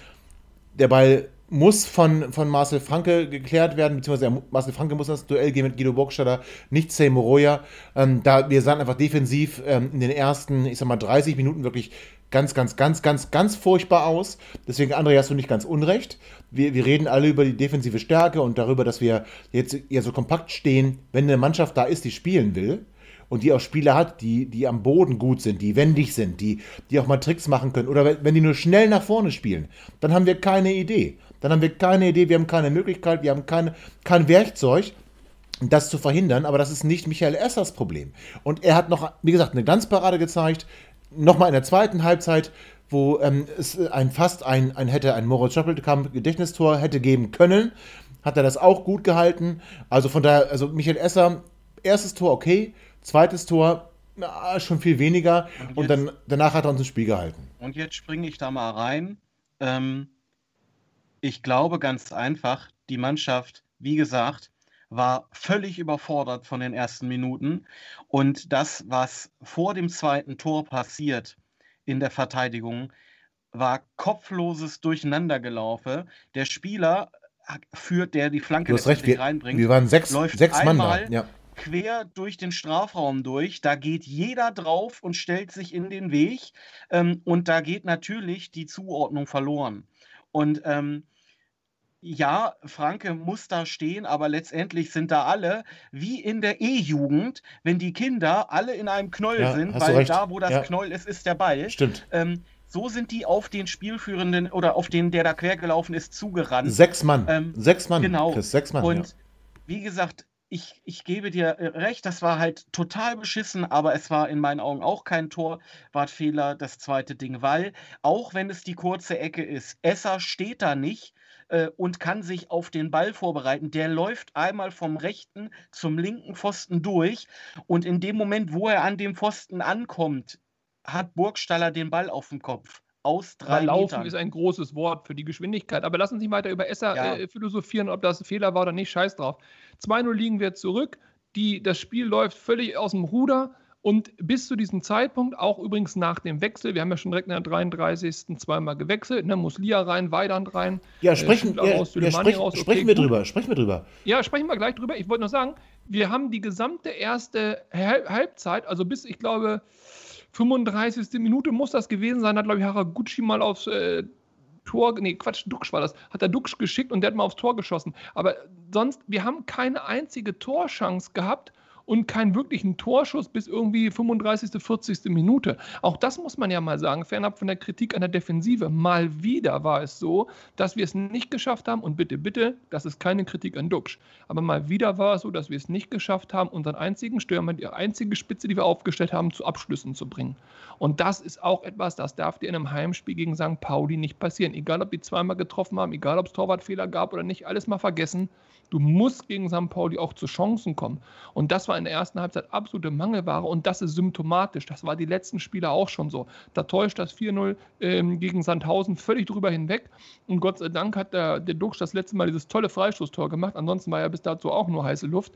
Der Ball muss von, von Marcel Franke geklärt werden, beziehungsweise Marcel Franke muss ins Duell gehen mit Guido Burgstaller, nicht Zay Moroja. Ähm, da, wir sahen einfach defensiv ähm, in den ersten, ich sag mal, 30 Minuten wirklich ganz, ganz, ganz, ganz, ganz furchtbar aus. Deswegen, André, hast du nicht ganz unrecht. Wir, wir reden alle über die defensive Stärke und darüber, dass wir jetzt eher so kompakt stehen, wenn eine Mannschaft da ist, die spielen will und die auch Spieler hat, die, die am Boden gut sind, die wendig sind, die, die auch mal Tricks machen können. Oder wenn die nur schnell nach vorne spielen, dann haben wir keine Idee. Dann haben wir keine Idee, wir haben keine Möglichkeit, wir haben keine, kein Werkzeug, das zu verhindern. Aber das ist nicht Michael Essers Problem. Und er hat noch, wie gesagt, eine Glanzparade gezeigt. Nochmal in der zweiten Halbzeit, wo ähm, es ein fast ein, ein hätte ein Moritz Stoppelkamp Gedächtnistor hätte geben können, hat er das auch gut gehalten. Also von daher, also Michael Esser, erstes Tor okay, zweites Tor na, schon viel weniger Und und, jetzt- dann danach hat er uns ein Spiel gehalten. Und jetzt springe ich da mal rein. Ähm, ich glaube ganz einfach, die Mannschaft, wie gesagt, war völlig überfordert von den ersten Minuten. Und das, was vor dem zweiten Tor passiert in der Verteidigung, war kopfloses Durcheinandergelaufe. Der Spieler führt, der die Flanke Du hast recht, wir, reinbringt, wir waren sechs, läuft sechs Mann da. Ja. Quer durch den Strafraum durch. Da geht jeder drauf und stellt sich in den Weg. Ähm, und da geht natürlich die Zuordnung verloren. Und ähm, ja, Franke muss da stehen, aber letztendlich sind da alle wie in der E-Jugend, wenn die Kinder alle in einem Knoll Ja, sind, weil da, wo das Ja. Knoll ist, ist der Ball. Stimmt. Ähm, so sind die auf den Spielführenden oder auf den, der da quergelaufen ist, zugerannt. Sechs Mann. Ähm, sechs Mann. genau. Chris, sechs Mann. Und ja. wie gesagt, ich, ich gebe dir äh, recht, das war halt total beschissen, aber es war in meinen Augen auch kein Torwartfehler, das zweite Ding, weil auch wenn es die kurze Ecke ist, Esser steht da nicht äh, und kann sich auf den Ball vorbereiten. Der läuft einmal vom rechten zum linken Pfosten durch und in dem Moment, wo er an dem Pfosten ankommt, hat Burgstaller den Ball auf dem Kopf. Aus drei Aber Laufen Metern. ist ein großes Wort für die Geschwindigkeit. Aber lass uns nicht weiter über Esser Ja. äh, philosophieren, ob das ein Fehler war oder nicht. Scheiß drauf. 2-0 liegen wir zurück. Die, das Spiel läuft völlig aus dem Ruder. Und bis zu diesem Zeitpunkt, auch übrigens nach dem Wechsel, wir haben ja schon direkt in der 33. zweimal gewechselt, ne, Muslia rein, Weidand rein. Ja, äh, sprechen, Schindler ja, raus, ja, sprech, raus, okay, sprechen wir gut. drüber, sprechen wir drüber. Ja, sprechen wir gleich drüber. Ich wollte nur sagen, wir haben die gesamte erste Hal- Halbzeit, also bis, ich glaube, 35. Minute muss das gewesen sein, hat, glaube ich, Haraguchi mal aufs äh, Tor, nee, Quatsch, Duxch war das, hat er Duxch geschickt und der hat mal aufs Tor geschossen. Aber sonst, wir haben keine einzige Torchance gehabt und keinen wirklichen Torschuss bis irgendwie 35., 40. Minute. Auch das muss man ja mal sagen, fernab von der Kritik an der Defensive. Mal wieder war es so, dass wir es nicht geschafft haben, und bitte, bitte, das ist keine Kritik an Duxch, aber mal wieder war es so, dass wir es nicht geschafft haben, unseren einzigen Stürmer, die einzige Spitze, die wir aufgestellt haben, zu Abschlüssen zu bringen. Und das ist auch etwas, das darf dir in einem Heimspiel gegen St. Pauli nicht passieren. Egal, ob die zweimal getroffen haben, egal, ob es Torwartfehler gab oder nicht, alles mal vergessen. Du musst gegen St. Pauli auch zu Chancen kommen. Und das war in der ersten Halbzeit absolute Mangelware und das ist symptomatisch. Das war die letzten Spiele auch schon so. Da täuscht das 4-0 ähm, gegen Sandhausen völlig drüber hinweg. Und Gott sei Dank hat der, der Duxch das letzte Mal dieses tolle Freistoßtor gemacht. Ansonsten war ja bis dazu auch nur heiße Luft.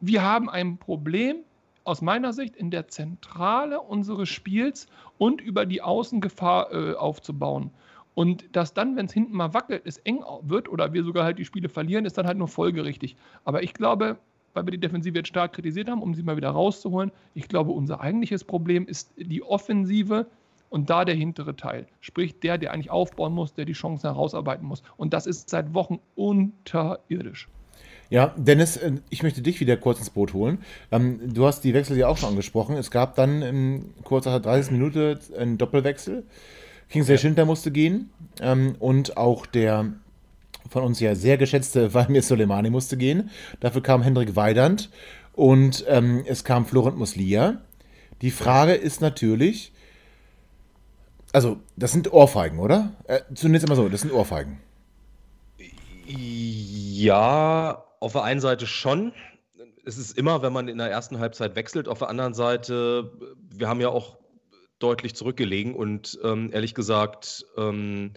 Wir haben ein Problem aus meiner Sicht in der Zentrale unseres Spiels und über die Außengefahr äh, aufzubauen. Und dass dann, wenn es hinten mal wackelt, es eng wird oder wir sogar halt die Spiele verlieren, ist dann halt nur folgerichtig. Aber ich glaube, weil wir die Defensive jetzt stark kritisiert haben, um sie mal wieder rauszuholen, ich glaube, unser eigentliches Problem ist die Offensive und da der hintere Teil. Sprich, der, der eigentlich aufbauen muss, der die Chancen herausarbeiten muss. Und das ist seit Wochen unterirdisch. Ja, Dennis, äh, ich möchte dich wieder kurz ins Boot holen. Ähm, du hast die Wechsel ja auch schon angesprochen. Es gab dann in kurz nach 30 Minuten einen Doppelwechsel. Kingsley ja. Schindler musste gehen ähm, und auch der von uns ja sehr geschätzte Valmir Soleimani musste gehen. Dafür kam Hendrik Weidand und ähm, es kam Florent Muslia. Die Frage ist natürlich, also das sind Ohrfeigen, oder? Äh, zunächst einmal so, das sind Ohrfeigen. Ja, auf der einen Seite schon. Es ist immer, wenn man in der ersten Halbzeit wechselt. Auf der anderen Seite, wir haben ja auch deutlich zurückgelegen und ähm, ehrlich gesagt, ähm,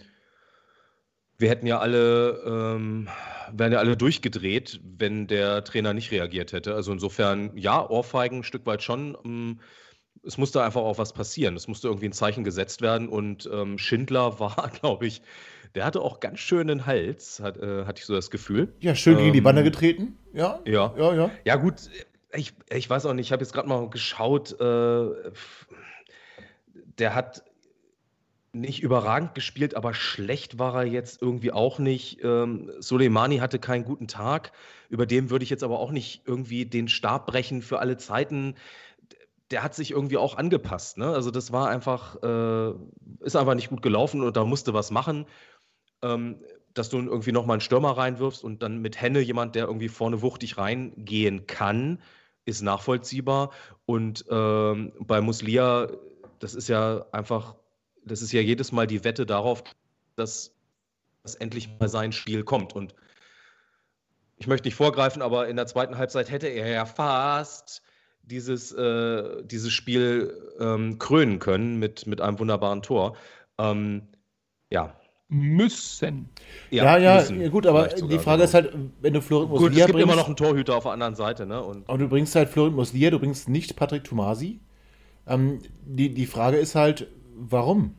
wir hätten ja alle, ähm, wären ja alle durchgedreht, wenn der Trainer nicht reagiert hätte. Also insofern, ja, Ohrfeigen ein Stück weit schon. Ähm, es musste einfach auch was passieren. Es musste irgendwie ein Zeichen gesetzt werden und ähm, Schindler war, glaube ich, der hatte auch ganz schön den Hals, hat, äh, hatte ich so das Gefühl. Ja, schön gegen die ähm, Bande getreten. Ja. Ja. Ja, ja. Ja, gut. Ich, ich weiß auch nicht, ich habe jetzt gerade mal geschaut. Äh, der hat nicht überragend gespielt, aber schlecht war er jetzt irgendwie auch nicht. Ähm, Soleimani hatte keinen guten Tag. Über dem würde ich jetzt aber auch nicht irgendwie den Stab brechen für alle Zeiten. Der hat sich irgendwie auch angepasst. Ne? Also das war einfach, äh, ist einfach nicht gut gelaufen und da musste was machen. Ähm, dass du irgendwie nochmal einen Stürmer reinwirfst und dann mit Henne jemand, der irgendwie vorne wuchtig reingehen kann, ist nachvollziehbar. Und ähm, bei Muslia das ist ja einfach, das ist ja jedes Mal die Wette darauf, dass, dass endlich mal sein Spiel kommt. Und ich möchte nicht vorgreifen, aber in der zweiten Halbzeit hätte er ja fast dieses, äh, dieses Spiel ähm, krönen können mit, mit einem wunderbaren Tor. Ähm, ja. Müssen. Ja, ja, müssen, ja gut, aber die Frage ist halt, wenn du Florent Muslia bringst. Es gibt bringst, immer noch einen Torhüter auf der anderen Seite, ne? Und, und du bringst halt Florent Muslia, du bringst nicht Patrick Tomasi. Ähm, die, die Frage ist halt, warum?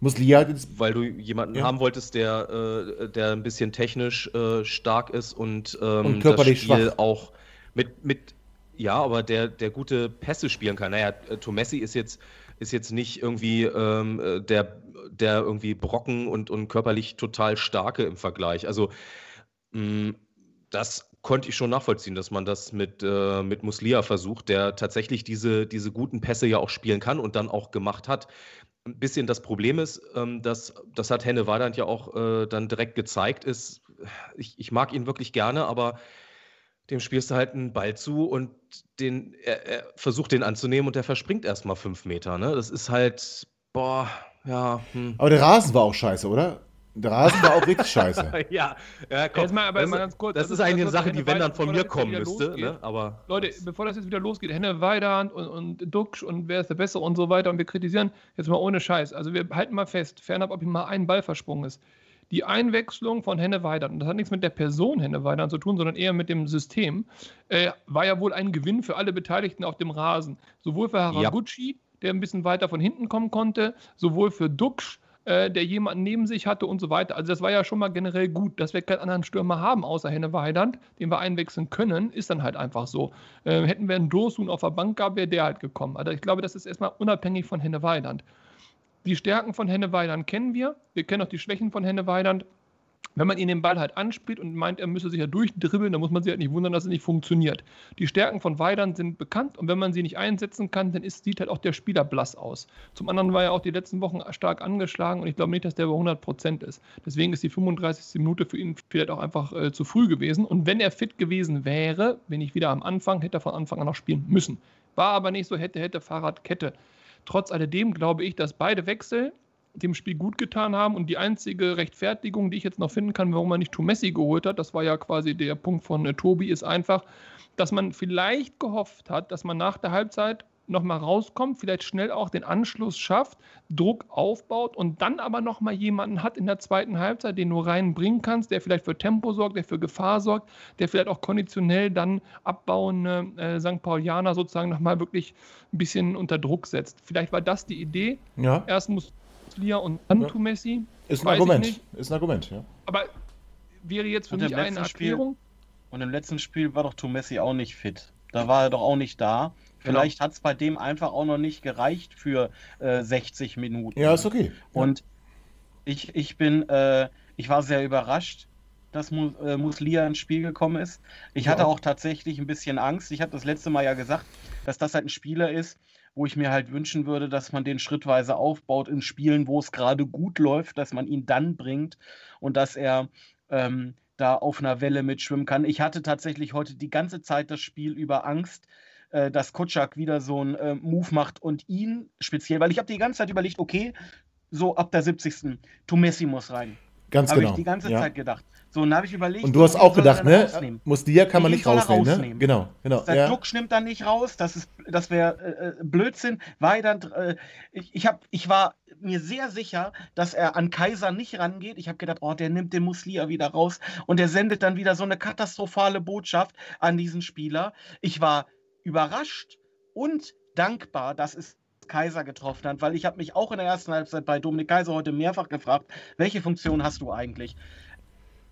Muss Lia jetzt. Weil du jemanden ja. haben wolltest, der, äh, der ein bisschen technisch äh, stark ist und, ähm, und körperlich das Spiel schwach. auch mit, mit, ja, aber der, der gute Pässe spielen kann. Naja, äh, Tomessi ist jetzt, ist jetzt nicht irgendwie ähm, äh, der, der irgendwie Brocken und, und körperlich total starke im Vergleich. Also, mh, mm, das konnte ich schon nachvollziehen, dass man das mit, äh, mit Muslia versucht, der tatsächlich diese, diese guten Pässe ja auch spielen kann und dann auch gemacht hat. Ein bisschen das Problem ist, ähm, dass, das hat Henne Weidand ja auch äh, dann direkt gezeigt, ist, ich, ich mag ihn wirklich gerne, aber dem spielst du halt einen Ball zu und den, er, er versucht den anzunehmen und der verspringt erstmal fünf Meter. Ne? Das ist halt, boah, ja. Hm. Aber der Rasen war auch scheiße, oder? Der Rasen war auch richtig scheiße. ja, ja komm, mal, aber das, mal ganz kurz, das, das ist eigentlich eine Sache, die, wenn dann von mir kommen müsste. Ne? Aber Leute, bevor das jetzt wieder losgeht, Henne Weidand und, und Duxch und wer ist der Bessere und so weiter und wir kritisieren, jetzt mal ohne Scheiß. Also wir halten mal fest, fernab, ob ihm mal ein Ball versprungen ist. Die Einwechslung von Henne Weidand, und das hat nichts mit der Person Henne Weidand zu tun, sondern eher mit dem System, äh, war ja wohl ein Gewinn für alle Beteiligten auf dem Rasen. Sowohl für Haraguchi, ja. der ein bisschen weiter von hinten kommen konnte, sowohl für Duxch, äh, der jemanden neben sich hatte und so weiter. Also das war ja schon mal generell gut, dass wir keinen anderen Stürmer haben, außer Henne Weidand, den wir einwechseln können, ist dann halt einfach so. Äh, hätten wir einen Dosun auf der Bank gehabt, wäre der halt gekommen. Also ich glaube, das ist erstmal unabhängig von Henne Weidand. Die Stärken von Henne Weidand kennen wir. Wir kennen auch die Schwächen von Henne Weidand. Wenn man ihn den Ball halt anspielt und meint, er müsse sich ja durchdribbeln, dann muss man sich halt nicht wundern, dass es nicht funktioniert. Die Stärken von Weidern sind bekannt und wenn man sie nicht einsetzen kann, dann ist, sieht halt auch der Spieler blass aus. Zum anderen war er auch die letzten Wochen stark angeschlagen und ich glaube nicht, dass der bei 100 Prozent ist. Deswegen ist die 35. Minute für ihn vielleicht auch einfach äh, zu früh gewesen. Und wenn er fit gewesen wäre, wenn ich wieder am Anfang, hätte er von Anfang an noch spielen müssen. War aber nicht so, hätte, hätte Fahrradkette. Trotz alledem glaube ich, dass beide Wechsel dem Spiel gut getan haben. Und die einzige Rechtfertigung, die ich jetzt noch finden kann, warum man nicht Messi geholt hat, das war ja quasi der Punkt von äh, Tobi, ist einfach, dass man vielleicht gehofft hat, dass man nach der Halbzeit nochmal rauskommt, vielleicht schnell auch den Anschluss schafft, Druck aufbaut und dann aber nochmal jemanden hat in der zweiten Halbzeit, den du reinbringen kannst, der vielleicht für Tempo sorgt, der für Gefahr sorgt, der vielleicht auch konditionell dann abbauende äh, St. Paulianer sozusagen nochmal wirklich ein bisschen unter Druck setzt. Vielleicht war das die Idee. Ja. Erst muss Liga und dann ja. Messi. Ist ein Argument. Ist ein Argument, ja. Aber wäre jetzt für und mich eine Erklärung. und im letzten Spiel war doch Messi auch nicht fit. Da war er doch auch nicht da. Genau. Vielleicht genau. hat es bei dem einfach auch noch nicht gereicht für äh, 60 Minuten. Ja, ist okay. Und ich, ich bin, äh, ich war sehr überrascht, dass Mus äh, Muslia ins Spiel gekommen ist. Ich ja. hatte auch tatsächlich ein bisschen Angst. Ich habe das letzte Mal ja gesagt, dass das halt ein Spieler ist, wo ich mir halt wünschen würde, dass man den schrittweise aufbaut in Spielen, wo es gerade gut läuft, dass man ihn dann bringt und dass er ähm, da auf einer Welle mitschwimmen kann. Ich hatte tatsächlich heute die ganze Zeit das Spiel über Angst, äh, dass Kutschak wieder so einen äh, Move macht und ihn speziell, weil ich habe die ganze Zeit überlegt, okay, so ab der 70. Tumessi muss rein. Ganz genau. Habe ich die ganze ja. Zeit gedacht. So, und habe ich überlegt. Und du hast auch gedacht, ne? Muslia kann man nicht rausnehmen, ne? Genau, genau. Der ja. Duck nimmt dann nicht raus, das das wäre äh, äh, Blödsinn. Weidand, äh, ich, ich, hab, ich war mir sehr sicher, dass er an Kaiser nicht rangeht. Ich habe gedacht, oh, der nimmt den Muslia wieder raus und der sendet dann wieder so eine katastrophale Botschaft an diesen Spieler. Ich war überrascht und dankbar, dass es Kaiser getroffen hat, weil ich habe mich auch in der ersten Halbzeit bei Dominik Kaiser heute mehrfach gefragt, welche Funktion hast du eigentlich?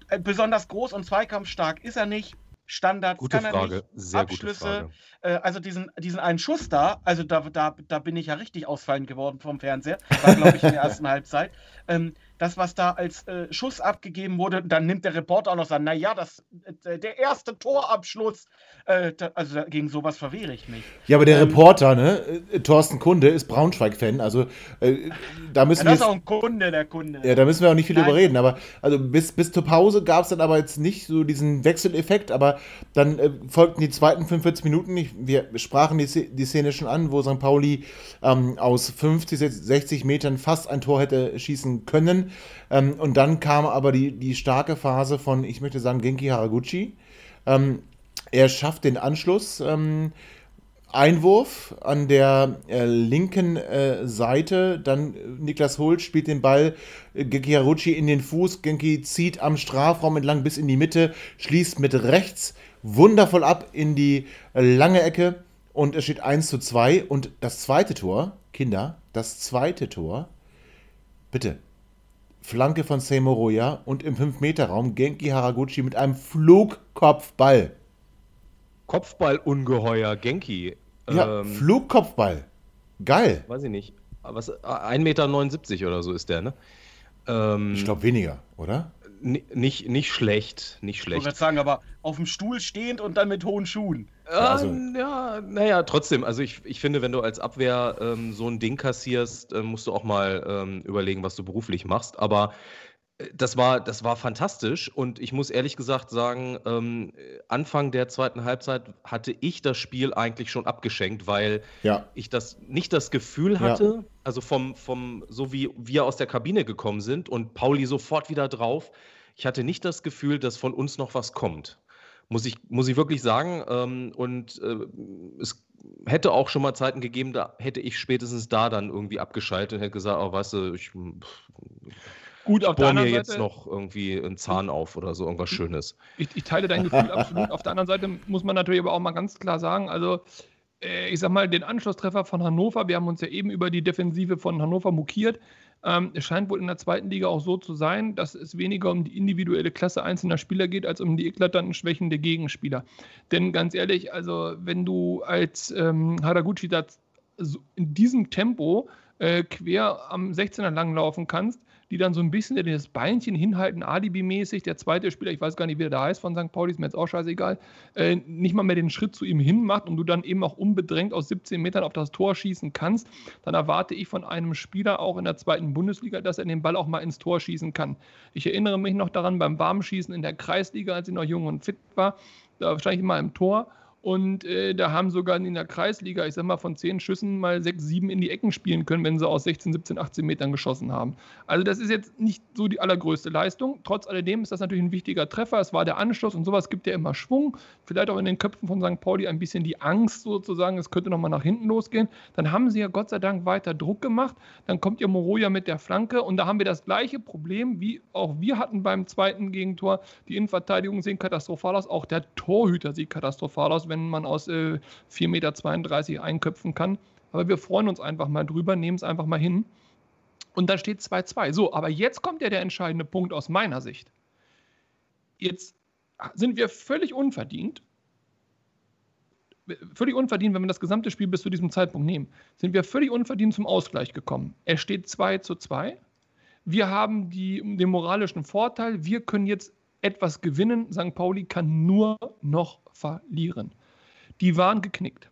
Äh, besonders groß und zweikampfstark ist er nicht. Standards gute kann er Frage. nicht. Sehr Abschlüsse. Äh, also diesen, diesen einen Schuss da, also da, da, da bin ich ja richtig ausfallend geworden vom Fernseher, war glaube ich in der ersten Halbzeit. Ähm, das, was da als äh, Schuss abgegeben wurde, dann nimmt der Reporter auch noch sagen, naja, das, äh, der erste Torabschluss, äh, da, also gegen sowas verwehre ich mich. Ja, aber der ähm, Reporter, ne, äh, Thorsten Kunde, ist Braunschweig-Fan, also äh, da müssen ja, wir... Das ist auch ein Kunde, der Kunde. Ja, da müssen wir auch nicht viel Nein. drüber reden, aber also bis, bis zur Pause gab es dann aber jetzt nicht so diesen Wechseleffekt, aber dann äh, folgten die zweiten 45 Minuten, ich, wir sprachen die, die Szene schon an, wo St. Pauli ähm, aus 50, 60 Metern fast ein Tor hätte schießen können ähm, und dann kam aber die, die starke Phase von, ich möchte sagen, Genki Haraguchi. Ähm, er schafft den Anschluss. Ähm, Einwurf an der äh, linken äh, Seite, dann Niklas Hult spielt den Ball äh, Genki Haraguchi in den Fuß, Genki zieht am Strafraum entlang bis in die Mitte, schließt mit rechts wundervoll ab in die äh, lange Ecke. Und es steht 1 zu 2 und das zweite Tor, Kinder, das zweite Tor, bitte, Flanke von Seimoroya und im 5-Meter-Raum Genki Haraguchi mit einem Flugkopfball. Kopfballungeheuer, Genki. Ja, ähm, Flugkopfball. Geil. Weiß ich nicht. Was, 1,79 Meter oder so ist der, ne? Ähm, ich glaube weniger, oder? Nicht, nicht schlecht, nicht schlecht. Ich würde sagen, aber auf dem Stuhl stehend und dann mit hohen Schuhen. Also. Ähm, ja, naja, trotzdem. Also ich, ich finde, wenn du als Abwehr ähm, so ein Ding kassierst, äh, musst du auch mal ähm, überlegen, was du beruflich machst. Aber das war, das war fantastisch und ich muss ehrlich gesagt sagen, ähm, Anfang der zweiten Halbzeit hatte ich das Spiel eigentlich schon abgeschenkt, weil ja. ich das nicht das Gefühl hatte, ja. also vom, vom, so wie wir aus der Kabine gekommen sind und Pauli sofort wieder drauf, ich hatte nicht das Gefühl, dass von uns noch was kommt. Muss ich, muss ich wirklich sagen. Ähm, und äh, es hätte auch schon mal Zeiten gegeben, da hätte ich spätestens da dann irgendwie abgeschaltet und hätte gesagt, oh, weißt du, ich. Gut, auf der mir Seite, jetzt noch irgendwie einen Zahn auf oder so, irgendwas Schönes. Ich, ich teile dein Gefühl absolut. Auf der anderen Seite muss man natürlich aber auch mal ganz klar sagen, also äh, ich sag mal, den Anschlusstreffer von Hannover, wir haben uns ja eben über die Defensive von Hannover mokiert. Ähm, es scheint wohl in der zweiten Liga auch so zu sein, dass es weniger um die individuelle Klasse einzelner Spieler geht, als um die eklatanten Schwächen der Gegenspieler. Denn ganz ehrlich, also wenn du als ähm, Haraguchi da in diesem Tempo äh, quer am 16er langlaufen kannst, die dann so ein bisschen das Beinchen hinhalten, Alibi-mäßig. Der zweite Spieler, ich weiß gar nicht, wie der da heißt von St. Pauli, ist mir jetzt auch scheißegal, äh, nicht mal mehr den Schritt zu ihm hin macht und du dann eben auch unbedrängt aus 17 Metern auf das Tor schießen kannst, dann erwarte ich von einem Spieler auch in der zweiten Bundesliga, dass er den Ball auch mal ins Tor schießen kann. Ich erinnere mich noch daran beim Warmschießen in der Kreisliga, als ich noch jung und fit war, da stand ich immer im Tor und äh, da haben sogar in der Kreisliga, ich sag mal, von zehn Schüssen mal sechs, sieben in die Ecken spielen können, wenn sie aus 16, 17, 18 Metern geschossen haben. Also das ist jetzt nicht so die allergrößte Leistung. Trotz alledem ist das natürlich ein wichtiger Treffer. Es war der Anschluss und sowas gibt ja immer Schwung. Vielleicht auch in den Köpfen von St. Pauli ein bisschen die Angst sozusagen, es könnte nochmal nach hinten losgehen. Dann haben sie ja Gott sei Dank weiter Druck gemacht. Dann kommt ihr Moroja mit der Flanke und da haben wir das gleiche Problem, wie auch wir hatten beim zweiten Gegentor. Die Innenverteidigung sehen katastrophal aus, auch der Torhüter sieht katastrophal aus wenn man aus äh, 4,32 Meter einköpfen kann. Aber wir freuen uns einfach mal drüber, nehmen es einfach mal hin. Und da steht 2-2. So, aber jetzt kommt ja der entscheidende Punkt aus meiner Sicht. Jetzt sind wir völlig unverdient, völlig unverdient, wenn wir das gesamte Spiel bis zu diesem Zeitpunkt nehmen, sind wir völlig unverdient zum Ausgleich gekommen. Er steht 2 zu 2. Wir haben die, den moralischen Vorteil, wir können jetzt etwas gewinnen. St. Pauli kann nur noch verlieren die waren geknickt.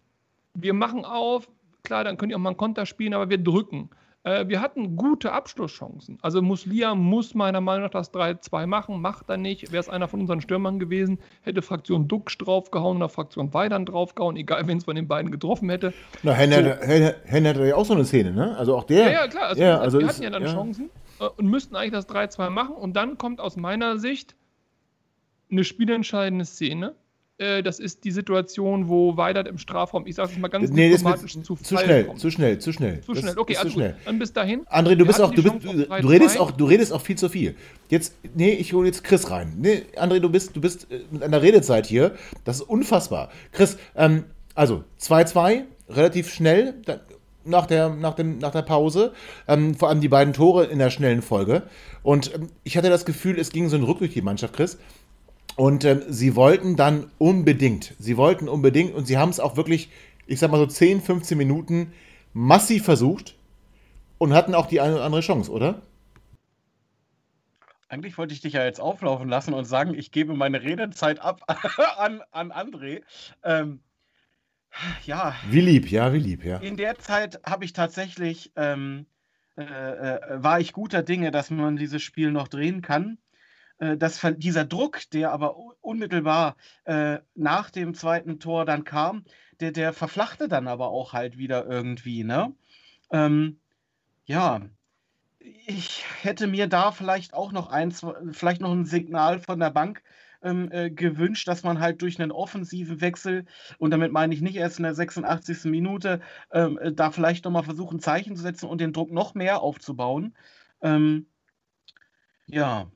Wir machen auf, klar, dann könnt ihr auch mal einen Konter spielen, aber wir drücken. Äh, wir hatten gute Abschlusschancen. Also Muslia muss meiner Meinung nach das 3-2 machen, macht er nicht. Wäre es einer von unseren Stürmern gewesen, hätte Fraktion Duxch draufgehauen oder Fraktion Weidern draufgehauen, egal wen es von den beiden getroffen hätte. Na, Henner so. hatte ja auch so eine Szene, ne? Also auch der. Ja, ja, klar. Also, ja, also wir hatten ja dann ja. Chancen äh, und müssten eigentlich das 3-2 machen. Und dann kommt aus meiner Sicht eine spielentscheidende Szene äh, das ist die Situation, wo Weidert im Strafraum, ich sage es mal ganz nee, diplomatisch, zu, zu schnell, kommt. zu schnell, zu schnell. Zu schnell, okay, also schnell. dann bis dahin. André, du bist auch, du, bist, du, du redest auch, du redest auch viel zu viel. Jetzt, nee, ich hole jetzt Chris rein. Nee, André, du bist, du bist äh, mit einer Redezeit hier, das ist unfassbar. Chris, ähm, also 2-2, relativ schnell, nach der, nach dem, nach der Pause. Ähm, vor allem die beiden Tore in der schnellen Folge. Und ähm, ich hatte das Gefühl, es ging so ein Ruck durch die Mannschaft, Chris. Und ähm, sie wollten dann unbedingt, sie wollten unbedingt und sie haben es auch wirklich, ich sag mal so 10, 15 Minuten massiv versucht und hatten auch die eine oder andere Chance, oder? Eigentlich wollte ich dich ja jetzt auflaufen lassen und sagen, ich gebe meine Redezeit ab an, an André. Ähm, ja. Wie lieb, ja, wie lieb, ja. In der Zeit habe ich tatsächlich, ähm, äh, äh, war ich guter Dinge, dass man dieses Spiel noch drehen kann. Äh, das, dieser Druck, der aber unmittelbar äh, nach dem zweiten Tor dann kam, der, der verflachte dann aber auch halt wieder irgendwie. Ne? Ähm, ja, ich hätte mir da vielleicht auch noch eins, vielleicht noch ein Signal von der Bank ähm, äh, gewünscht, dass man halt durch einen offensiven Wechsel, und damit meine ich nicht erst in der 86. Minute, ähm, äh, da vielleicht nochmal versuchen, Zeichen zu setzen und den Druck noch mehr aufzubauen. Ähm, ja,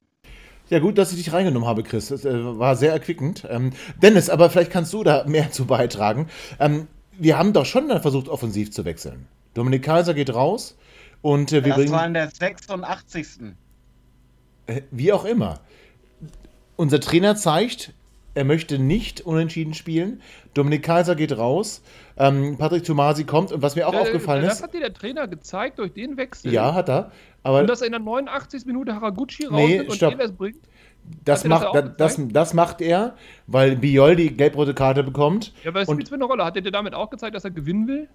ja, gut, dass ich dich reingenommen habe, Chris. Das äh, war sehr erquickend. Ähm, Dennis, aber vielleicht kannst du da mehr zu beitragen. Ähm, wir haben doch schon dann versucht, offensiv zu wechseln. Dominik Kaiser geht raus und äh, wir das bringen. Das war in der 86. Äh, wie auch immer. Unser Trainer zeigt, er möchte nicht unentschieden spielen. Dominik Kaiser geht raus. Ähm, Patrick Tomasi kommt. Und was mir auch äh, aufgefallen das ist. Das hat dir der Trainer gezeigt durch den Wechsel. Ja, hat er. Aber und dass er in der 89. Minute Haraguchi nee, rausnimmt stopp. und Ehlers bringt? Das macht, das, das, das, macht er, weil Biol die gelb-rote Karte bekommt. Ja, aber es spielt eine Rolle. Hat er dir damit auch gezeigt, dass er gewinnen will?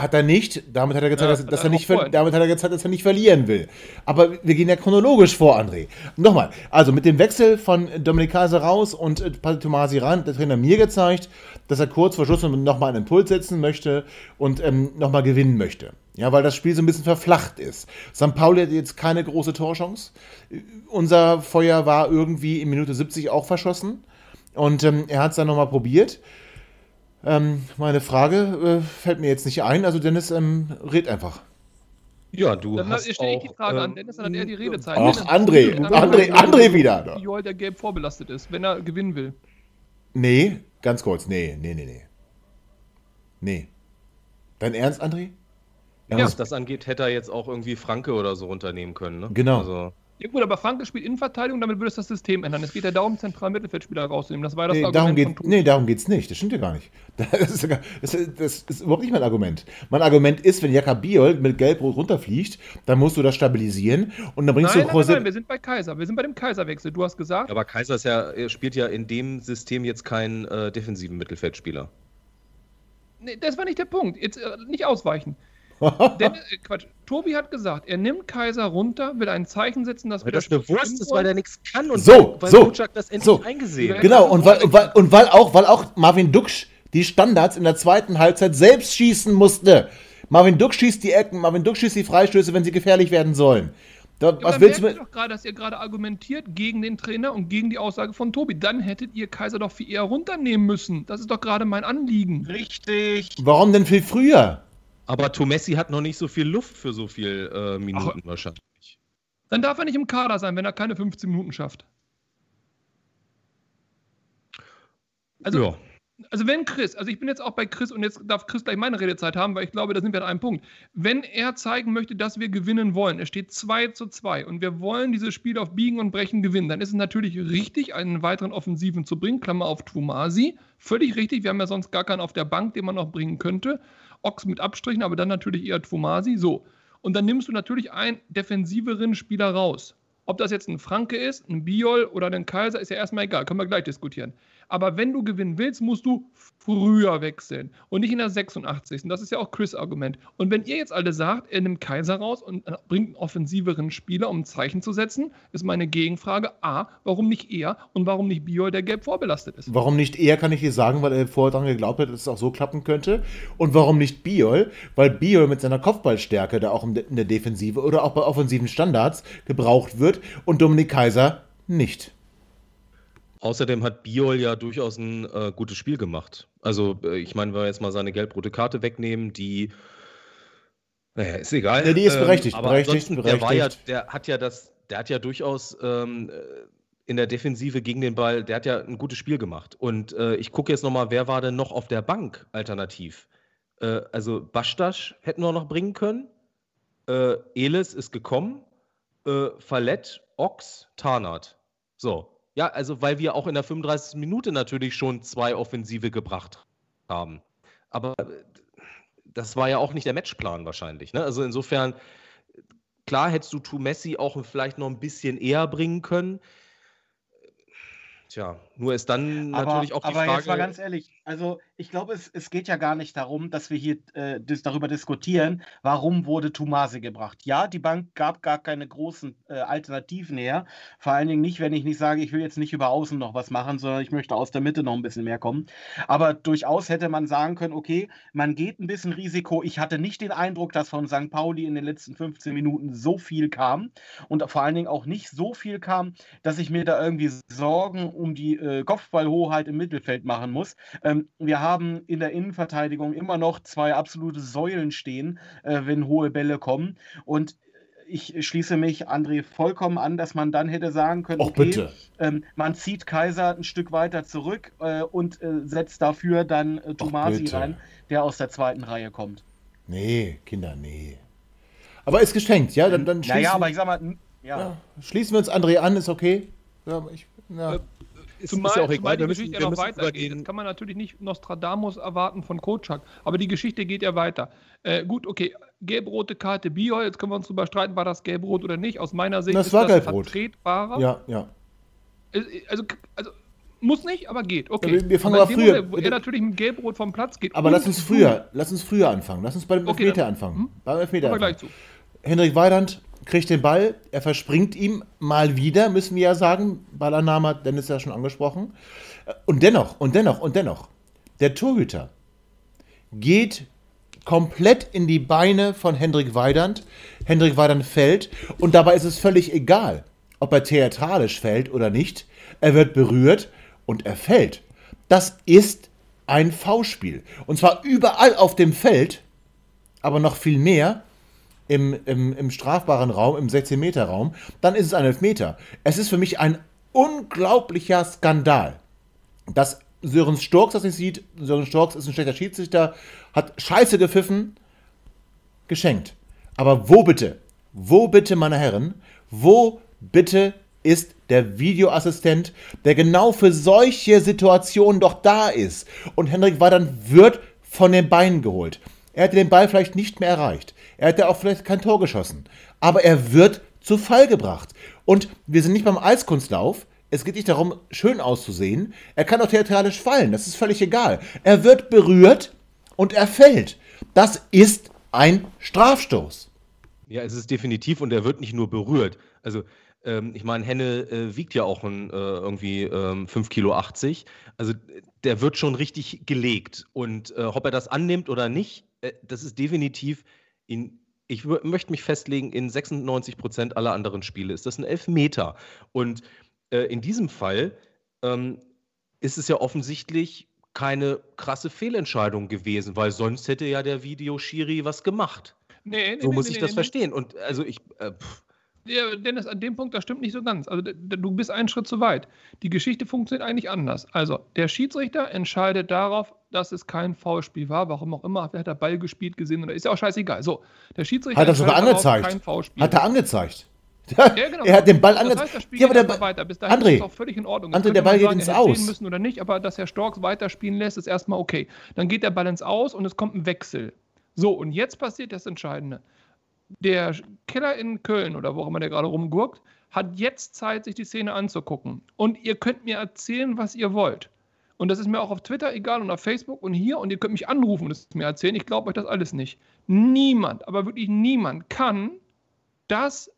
Hat er nicht. Damit hat er gezeigt, ja, dass, dass er nicht damit hat er gezeigt, dass er nicht verlieren will. Aber wir gehen ja chronologisch vor, André. Nochmal, also mit dem Wechsel von Dominik Kaiser raus und äh, Tomasi ran, der Trainer mir gezeigt, dass er kurz vor Schluss nochmal einen Impuls setzen möchte und ähm, nochmal gewinnen möchte. Ja, weil das Spiel so ein bisschen verflacht ist. St. Pauli hat jetzt keine große Torchance. Unser Feuer war irgendwie in Minute 70 auch verschossen. Und ähm, er hat es dann nochmal probiert. Ähm, meine Frage äh, fällt mir jetzt nicht ein. Also Dennis, ähm, red einfach. Ja, du dann hast stelle ich die Frage ähm, an Dennis, dann hat er die Redezeit. Ach, André, André, André wieder. Wie Joel der gelb vorbelastet ist, wenn er gewinnen will. Nee, ganz kurz, nee, nee, nee, nee. Nee. Dein Ernst, André? Ja, was das angeht, hätte er jetzt auch irgendwie Franke oder so runternehmen können, ne? Genau. Also, Ja gut, aber Franke spielt Innenverteidigung, damit würde es das System ändern. Es geht ja darum, zentralen Mittelfeldspieler rauszunehmen. Das war das Nee, Argument darum, geht, nee, darum geht es nicht. Das stimmt ja gar nicht. Das ist, sogar- das, ist, das ist überhaupt nicht mein Argument. Mein Argument ist, wenn Jaka Biol mit Gelb-Rot runterfliegt, dann musst du das stabilisieren und dann bringst Nein, du nein, nein, nein, wir sind bei Kaiser. Wir sind bei dem Kaiserwechsel. Du hast gesagt, Aber Kaiser ist ja, er spielt ja in dem System jetzt keinen äh, defensiven Mittelfeldspieler. nee, das war nicht der Punkt. Jetzt äh, nicht ausweichen. Denn, äh, Quatsch. Tobi hat gesagt, er nimmt Kaiser runter, will ein Zeichen setzen, dass Weil wir das eine Wurst ist, weil er nichts kann und So, weil so, Kutschak das endlich so. eingesehen hat. Genau, und weil, und weil, und weil, auch, weil auch Marvin Duksch die Standards in der zweiten Halbzeit selbst schießen musste. Marvin Duksch schießt die Ecken, Marvin Duksch schießt die Freistöße, wenn sie gefährlich werden sollen. Da, Ja, was willst du mit. doch gerade, dass ihr gerade argumentiert gegen den Trainer und gegen die Aussage von Tobi. Dann hättet ihr Kaiser doch viel eher runternehmen müssen. Das ist doch gerade mein Anliegen. Richtig. Warum denn viel früher? Aber Tomessi hat noch nicht so viel Luft für so viel äh, Minuten wahrscheinlich. Dann darf er nicht im Kader sein, wenn er keine 15 Minuten schafft. Also, ja. also wenn Chris, also ich bin jetzt auch bei Chris und jetzt darf Chris gleich meine Redezeit haben, weil ich glaube, da sind wir an einem Punkt. Wenn er zeigen möchte, dass wir gewinnen wollen, es steht 2 zu 2 und wir wollen dieses Spiel auf Biegen und Brechen gewinnen, dann ist es natürlich richtig, einen weiteren Offensiven zu bringen, Klammer auf Tumasi. Völlig richtig, wir haben ja sonst gar keinen auf der Bank, den man noch bringen könnte. Ochs mit Abstrichen, aber dann natürlich eher Tumasi. So. Und dann nimmst du natürlich einen defensiveren Spieler raus. Ob das jetzt ein Franke ist, ein Biol oder ein Kaiser, ist ja erstmal egal, können wir gleich diskutieren. Aber wenn du gewinnen willst, musst du früher wechseln und nicht in der 86. Und das ist ja auch Chris' Argument. Und wenn ihr jetzt alle sagt, er nimmt Kaiser raus und äh, bringt einen offensiveren Spieler, um ein Zeichen zu setzen, ist meine Gegenfrage A, warum nicht er und warum nicht Biol, der gelb vorbelastet ist? Warum nicht er, kann ich dir sagen, weil er vorher daran geglaubt hat, dass es auch so klappen könnte. Und warum nicht Biol? Weil Biol mit seiner Kopfballstärke da auch in der Defensive oder auch bei offensiven Standards gebraucht wird und Dominik Kaiser nicht. Außerdem hat Biol ja durchaus ein äh, gutes Spiel gemacht. Also, äh, ich meine, wenn wir jetzt mal seine gelb-rote Karte wegnehmen, die. Naja, ist egal. Ja, die ist berechtigt, aber berechtigt, ansonsten, Der, war ja, berechtigt. der hat ja das, der hat ja durchaus ähm, äh, in der Defensive gegen den Ball, der hat ja ein gutes Spiel gemacht. Und äh, ich gucke jetzt nochmal, wer war denn noch auf der Bank alternativ? Äh, also Bastasch hätten wir noch bringen können. Äh, Elis ist gekommen. Äh, Fallett, Ochs, Tarnat. So. Ja, also weil wir auch in der 35. Minute natürlich schon zwei Offensive gebracht haben. Aber äh, das war ja auch nicht der Matchplan wahrscheinlich. Ne? Also insofern, klar hättest du Tu Messi auch vielleicht noch ein bisschen eher bringen können. Tja, nur ist dann Aber, natürlich auch die aber Frage. jetzt mal ganz ehrlich, also ich glaube, es, es geht ja gar nicht darum, dass wir hier äh, dis darüber diskutieren, warum wurde Tumase gebracht. Ja, die Bank gab gar keine großen äh, Alternativen her. Vor allen Dingen nicht, wenn ich nicht sage, ich will jetzt nicht über außen noch was machen, sondern ich möchte aus der Mitte noch ein bisschen mehr kommen. Aber durchaus hätte man sagen können, okay, man geht ein bisschen Risiko. Ich hatte nicht den Eindruck, dass von St. Pauli in den letzten 15 Minuten so viel kam und vor allen Dingen auch nicht so viel kam, dass ich mir da irgendwie Sorgen um die äh, Kopfballhoheit im Mittelfeld machen muss. Ähm, wir haben in der Innenverteidigung immer noch zwei absolute Säulen stehen, äh, wenn hohe Bälle kommen. Und ich schließe mich André vollkommen an, dass man dann hätte sagen können, Och, okay, bitte. ähm, man zieht Kaiser ein Stück weiter zurück äh, und äh, setzt dafür dann äh, Tomasi rein, der aus der zweiten Reihe kommt. Nee, Kinder, nee. Aber ist geschenkt, ja? Dann, dann schließen, Naja, aber ich sag mal, ja. ja, schließen wir uns André an, ist okay. Ja, ich, ja. Äh, ist, Zumal, ist ja auch zumal egal, die Geschichte müssen, ja noch weitergeht. Das kann man natürlich nicht Nostradamus erwarten von Kotschak. Aber die Geschichte geht ja weiter. Äh, gut, okay, gelb-rote Karte Biol. Jetzt können wir uns darüber streiten, war das gelb-rot oder nicht. Aus meiner Sicht Das ist war das gelb-rot. vertretbarer. ja, ja. Äh, Also, also, muss nicht, aber geht. Okay. Ja, wir- fangen aber früher- Moment, wo er natürlich mit gelb-rot vom Platz geht. Aber lass uns früher, lass uns früher anfangen. Lass uns bei dem Okay, Elfmeter dann- anfangen. hm? Beim Elfmeter Kommen wir anfangen. gleich zu. Hendrik Weidand kriegt den Ball, er verspringt ihm mal wieder, müssen wir ja sagen. Ballannahme hat Dennis ja schon angesprochen. Und dennoch, und dennoch, und dennoch, der Torhüter geht komplett in die Beine von Hendrik Weidand. Hendrik Weidand fällt und dabei ist es völlig egal, ob er theatralisch fällt oder nicht. Er wird berührt und er fällt. Das ist ein V-Spiel. Und zwar überall auf dem Feld, aber noch viel mehr im, im, im strafbaren Raum, im 16-Meter-Raum, dann ist es ein Elfmeter. Es ist für mich ein unglaublicher Skandal, dass Sören Storks das nicht sieht. Sören Storks ist ein schlechter Schiedsrichter, hat Scheiße gepfiffen, geschenkt. Aber wo bitte, wo bitte, meine Herren, wo bitte ist der Videoassistent, der genau für solche Situationen doch da ist. Und Henrik war dann wird von den Beinen geholt. Er hätte den Ball vielleicht nicht mehr erreicht. Er hätte auch vielleicht kein Tor geschossen. Aber er wird zu Fall gebracht. Und wir sind nicht beim Eiskunstlauf. Es geht nicht darum, schön auszusehen. Er kann auch theatralisch fallen. Das ist völlig egal. Er wird berührt und er fällt. Das ist ein Strafstoß. Ja, es ist definitiv und er wird nicht nur berührt. Also ähm, ich meine, Henne äh, wiegt ja auch ein, äh, irgendwie ähm, 5 Kilo 80. Also der wird schon richtig gelegt. Und äh, ob er das annimmt oder nicht, äh, das ist definitiv in, ich möchte mich festlegen, in 96 Prozent aller anderen Spiele ist das ein Elfmeter. Und äh, in diesem Fall ähm, ist es ja offensichtlich keine krasse Fehlentscheidung gewesen, weil sonst hätte ja der Videoschiri was gemacht. Nee, nee, so nee, muss ich das verstehen. Und also ich. Äh, ja, Dennis, an dem Punkt, das stimmt nicht so ganz. Also du bist einen Schritt zu weit. Die Geschichte funktioniert eigentlich anders. Also der Schiedsrichter entscheidet darauf, dass es kein Foulspiel war, warum auch immer. Wer hat der Ball gespielt gesehen oder ist ja auch scheißegal. So, der Schiedsrichter hat er sogar angezeigt. Darauf, kein Foulspiel. Hat er angezeigt. Ja, genau. Er hat den Ball angezeigt. Das heißt, das ja, aber der weiter. Bis dahin André, ist auch völlig in Ordnung. André, der Ball geht ins Aus. müssen oder nicht, aber dass Herr Storks weiterspielen lässt, ist erstmal okay. Dann geht der Ball ins Aus und es kommt ein Wechsel. So, und jetzt passiert das Entscheidende der Keller in Köln oder wo auch immer der gerade rumgurkt, hat jetzt Zeit, sich die Szene anzugucken. Und ihr könnt mir erzählen, was ihr wollt. Und das ist mir auch auf Twitter egal und auf Facebook und hier. Und ihr könnt mich anrufen und es mir erzählen. Ich glaube euch das alles nicht. Niemand, aber wirklich niemand kann das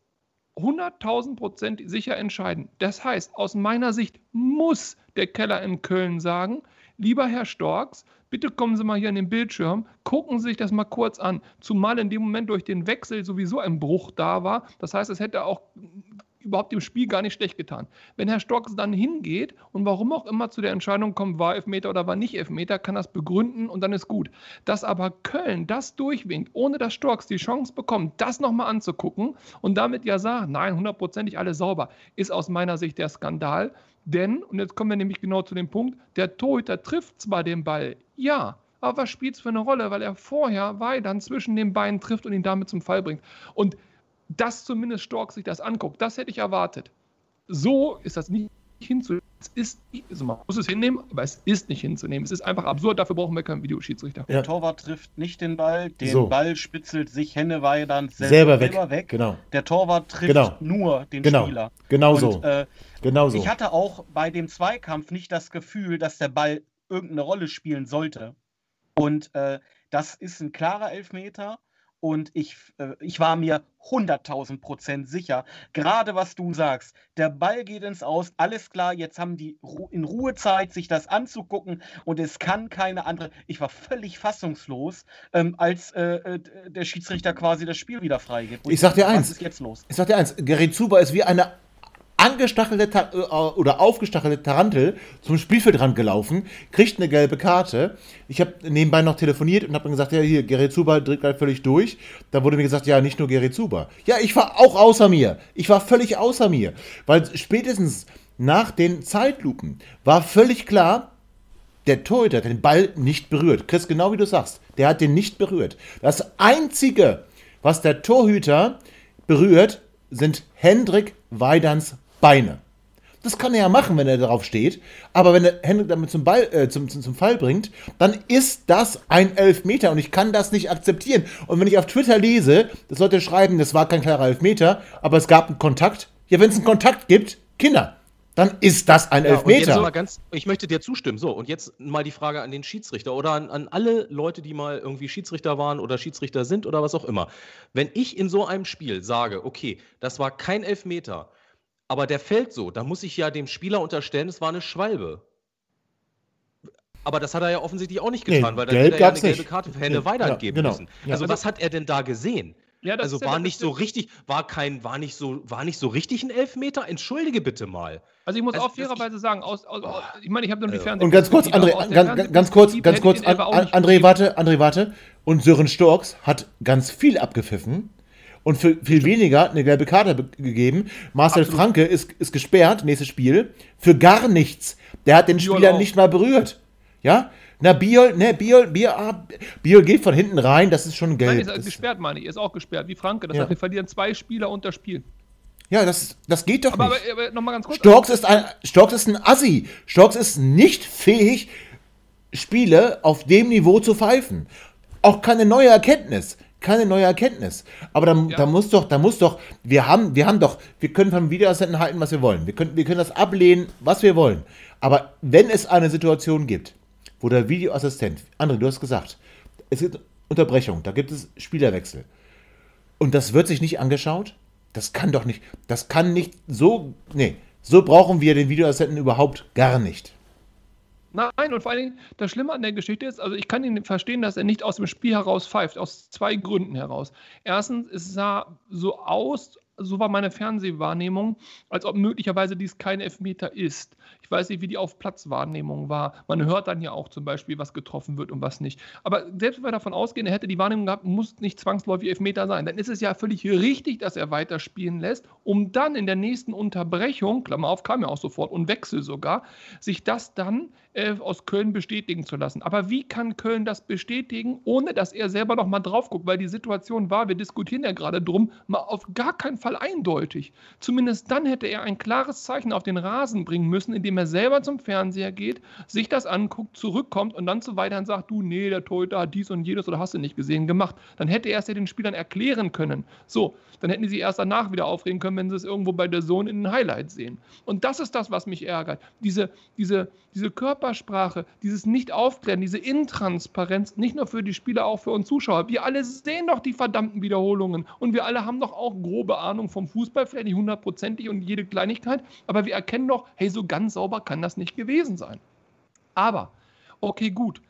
100.000 Prozent sicher entscheiden. Das heißt, aus meiner Sicht muss der Keller in Köln sagen, lieber Herr Storks, bitte kommen Sie mal hier an den Bildschirm, gucken Sie sich das mal kurz an. Zumal in dem Moment durch den Wechsel sowieso ein Bruch da war. Das heißt, es hätte auch überhaupt dem Spiel gar nicht schlecht getan. Wenn Herr Stocks dann hingeht und warum auch immer zu der Entscheidung kommt, war Elfmeter oder war nicht Elfmeter, kann das begründen und dann ist gut. Dass aber Köln das durchwinkt, ohne dass Stocks die Chance bekommt, das nochmal anzugucken und damit ja sagt, nein, hundertprozentig alles sauber, ist aus meiner Sicht der Skandal. Denn, und jetzt kommen wir nämlich genau zu dem Punkt, der Torhüter trifft zwar den Ball, ja, aber was spielt es für eine Rolle, weil er vorher Weidern zwischen den Beinen trifft und ihn damit zum Fall bringt. Und dass zumindest Stork sich das anguckt, das hätte ich erwartet. So ist das nicht hinzunehmen. Es ist, also man muss es hinnehmen, aber es ist nicht hinzunehmen. Es ist einfach absurd, dafür brauchen wir keinen Videoschiedsrichter. Ja. Der Torwart trifft nicht den Ball, den so. Ball spitzelt sich Henneweidern selber, selber weg. weg. Genau. Der Torwart trifft genau. nur den genau. Spieler. Genau Und, so. Äh, genau so. Ich hatte auch bei dem Zweikampf nicht das Gefühl, dass der Ball irgendeine Rolle spielen sollte. Und äh, das ist ein klarer Elfmeter. Und ich, äh, ich war mir 100.000 Prozent sicher, gerade was du sagst, der Ball geht ins Aus, alles klar, jetzt haben die Ru in Ruhe Zeit, sich das anzugucken und es kann keine andere. Ich war völlig fassungslos, ähm, als äh, äh der Schiedsrichter quasi das Spiel wieder freigibt. Ich sag dir eins. Was ist jetzt los? Ich sag dir eins, Gerrit Zuber ist wie eine angestachelte äh, oder aufgestachelte Tarantel zum Spielfeldrand gelaufen, kriegt eine gelbe Karte. Ich habe nebenbei noch telefoniert und habe gesagt, ja, hier, Gerrit Zuber dreht gerade völlig durch. Da wurde mir gesagt, ja, nicht nur Gerrit Zuber. Ja, ich war auch außer mir. Ich war völlig außer mir. Weil spätestens nach den Zeitlupen war völlig klar, der Torhüter hat den Ball nicht berührt. Chris, genau wie du sagst, der hat den nicht berührt. Das Einzige, was der Torhüter berührt, sind Hendrik Weidans Beine. Das kann er ja machen, wenn er darauf steht. Aber wenn er Hendrik damit zum, Ball, äh, zum, zum, zum Fall bringt, dann ist das ein Elfmeter und ich kann das nicht akzeptieren. Und wenn ich auf Twitter lese, das sollte schreiben, das war kein klarer Elfmeter, aber es gab einen Kontakt. Ja, wenn es einen Kontakt gibt, Kinder, dann ist das ein ja, Elfmeter. mal ganz, ich möchte dir zustimmen. So, und jetzt mal die Frage an den Schiedsrichter oder an, an, alle Leute, die mal irgendwie Schiedsrichter waren oder Schiedsrichter sind oder was auch immer. Wenn ich in so einem Spiel sage, okay, das war kein Elfmeter, aber der fällt so. Da muss ich ja dem Spieler unterstellen, es war eine Schwalbe. Aber das hat er ja offensichtlich auch nicht getan, nee, weil dann hätte er ja eine gelbe Karte für Hände nee, weitergeben ja, genau. müssen. Also, ja, was hat er denn da gesehen? Ja, also war nicht so richtig, war kein, war nicht so, war nicht so richtig ein Elfmeter. Entschuldige bitte mal. Also ich muss also, auch fairerweise sagen, aus, aus, aus, ich meine, ich habe nur die Fernsehen. Und ganz kurz, André, ganz, ganz kurz, ganz kurz, an, André, warte, André, warte. Und Sören Storks hat ganz viel abgepfiffen und für viel weniger eine gelbe Karte gegeben. Marcel Absolut. Franke ist, ist gesperrt, nächstes Spiel, für gar nichts. Der hat den Biol Spieler auch. nicht mal berührt. Ja? Na, Biol, ne, Biol, Biol, ah, Biol geht von hinten rein, das ist schon gelb. Nein, ist gesperrt, meine ich, ist auch gesperrt, wie Franke. Das ja. heißt, wir verlieren zwei Spieler unter Spiel. Ja, das, das geht doch Aber, nicht. aber, aber nochmal ganz kurz. Storks ist, ein, Storks ist ein Assi. Storks ist nicht fähig, Spiele auf dem Niveau zu pfeifen. Auch keine neue Erkenntnis. Keine neue Erkenntnis. Aber da, Ja. da muss doch, da muss doch, wir haben, wir haben doch, wir können vom Videoassistenten halten, was wir wollen. Wir können, wir können das ablehnen, was wir wollen. Aber wenn es eine Situation gibt, wo der Videoassistent, André, du hast gesagt, es gibt Unterbrechung, da gibt es Spielerwechsel. Und das wird sich nicht angeschaut? Das kann doch nicht, das kann nicht so, nee, so brauchen wir den Videoassistenten überhaupt gar nicht. Nein, und vor allen Dingen, das Schlimme an der Geschichte ist, also ich kann ihn verstehen, dass er nicht aus dem Spiel heraus pfeift, aus zwei Gründen heraus. Erstens, es sah so aus, so war meine Fernsehwahrnehmung, als ob möglicherweise dies kein Elfmeter ist. Ich weiß nicht, wie die Auf-Platz-Wahrnehmung war. Man hört dann ja auch zum Beispiel, was getroffen wird und was nicht. Aber selbst wenn wir davon ausgehen, er hätte die Wahrnehmung gehabt, muss nicht zwangsläufig Elfmeter sein, dann ist es ja völlig richtig, dass er weiterspielen lässt, um dann in der nächsten Unterbrechung, Klammer auf, kam ja auch sofort und Wechsel sogar, sich das dann äh, aus Köln bestätigen zu lassen. Aber wie kann Köln das bestätigen, ohne dass er selber noch mal drauf guckt? Weil die Situation war, wir diskutieren ja gerade drum, mal auf gar keinen Fall eindeutig. Zumindest dann hätte er ein klares Zeichen auf den Rasen bringen müssen, indem er selber zum Fernseher geht, sich das anguckt, zurückkommt und dann so weiter und sagt, du, nee, der Torhüter hat dies und jedes oder hast du nicht gesehen gemacht. Dann hätte er es ja den Spielern erklären können. So, dann hätten die sich erst danach wieder aufregen können, wenn sie es irgendwo bei der Zone in den Highlights sehen. Und das ist das, was mich ärgert. Diese, diese, diese Körpersprache, dieses Nicht-Aufklären, diese Intransparenz, nicht nur für die Spieler, auch für uns Zuschauer. Wir alle sehen doch die verdammten Wiederholungen und wir alle haben doch auch grobe Ahnung vom Fußball, vielleicht nicht hundertprozentig und jede Kleinigkeit, aber wir erkennen doch, hey, so ganz sauber kann das nicht gewesen sein. Aber, okay, gut,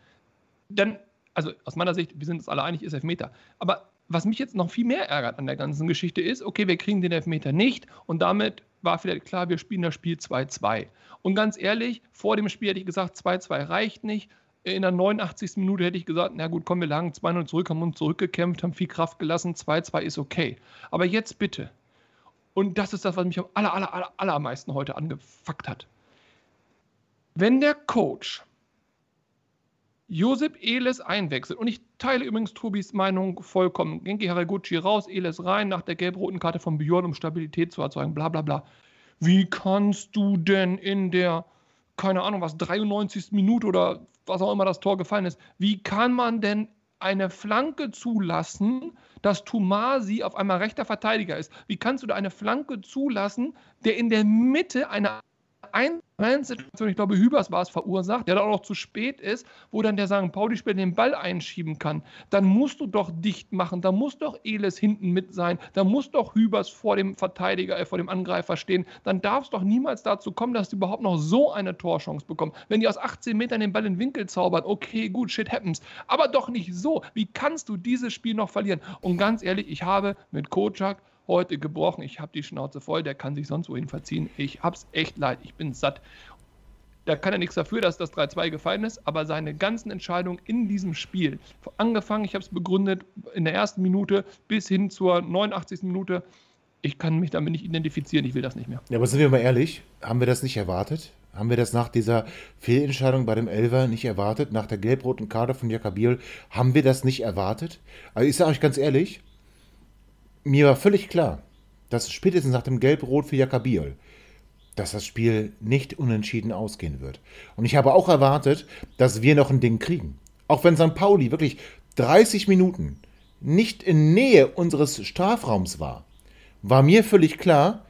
dann, also aus meiner Sicht, wir sind uns alle einig, ist Elfmeter. Aber was mich jetzt noch viel mehr ärgert an der ganzen Geschichte ist, okay, wir kriegen den Elfmeter nicht und damit war vielleicht klar, wir spielen das Spiel 2-2. Und ganz ehrlich, vor dem Spiel hätte ich gesagt, 2-2 reicht nicht. In der 89. Minute hätte ich gesagt, na gut, komm, wir lagen 2-0 zurück, haben uns zurückgekämpft, haben viel Kraft gelassen, 2-2 ist okay. Aber jetzt bitte. Und das ist das, was mich am aller, aller, aller, allermeisten heute angefuckt hat. Wenn der Coach Josep Eles einwechselt. Und ich teile übrigens Tobis Meinung vollkommen. Genki Haraguchi raus, Eles rein, nach der gelb-roten Karte von Björn, um Stabilität zu erzeugen, bla bla bla. Wie kannst du denn in der, keine Ahnung was, 93. Minute oder was auch immer das Tor gefallen ist, wie kann man denn eine Flanke zulassen, dass Tumasi auf einmal rechter Verteidiger ist? Wie kannst du da eine Flanke zulassen, der in der Mitte einer Situation, ich glaube, Hübers war es verursacht, der dann auch noch zu spät ist, wo dann der St. Pauli-Spieler den Ball einschieben kann, dann musst du doch dicht machen, da muss doch Eles hinten mit sein, da muss doch Hübers vor dem Verteidiger, äh, vor dem Angreifer stehen, dann darf es doch niemals dazu kommen, dass die überhaupt noch so eine Torchance bekommen. Wenn die aus 18 Metern den Ball in den Winkel zaubern, okay, gut, shit happens, aber doch nicht so. Wie kannst du dieses Spiel noch verlieren? Und ganz ehrlich, ich habe mit Kocak heute gebrochen. Ich habe die Schnauze voll, der kann sich sonst wohin verziehen. Ich hab's echt leid, ich bin satt. Da kann er nichts dafür, dass das 3-2 gefallen ist, aber seine ganzen Entscheidungen in diesem Spiel, angefangen, ich habe es begründet, in der ersten Minute bis hin zur 89. Minute, ich kann mich damit nicht identifizieren, ich will das nicht mehr. Ja, aber sind wir mal ehrlich, haben wir das nicht erwartet? Haben wir das nach dieser Fehlentscheidung bei dem Elfer nicht erwartet? Nach der gelb-roten Karte von Jakabiel, haben wir das nicht erwartet? Also ich sage euch ganz ehrlich, mir war völlig klar, dass spätestens nach dem Gelb-Rot für Jakabiel, dass das Spiel nicht unentschieden ausgehen wird. Und ich habe auch erwartet, dass wir noch ein Ding kriegen. Auch wenn St. Pauli wirklich 30 Minuten nicht in Nähe unseres Strafraums war, war mir völlig klar,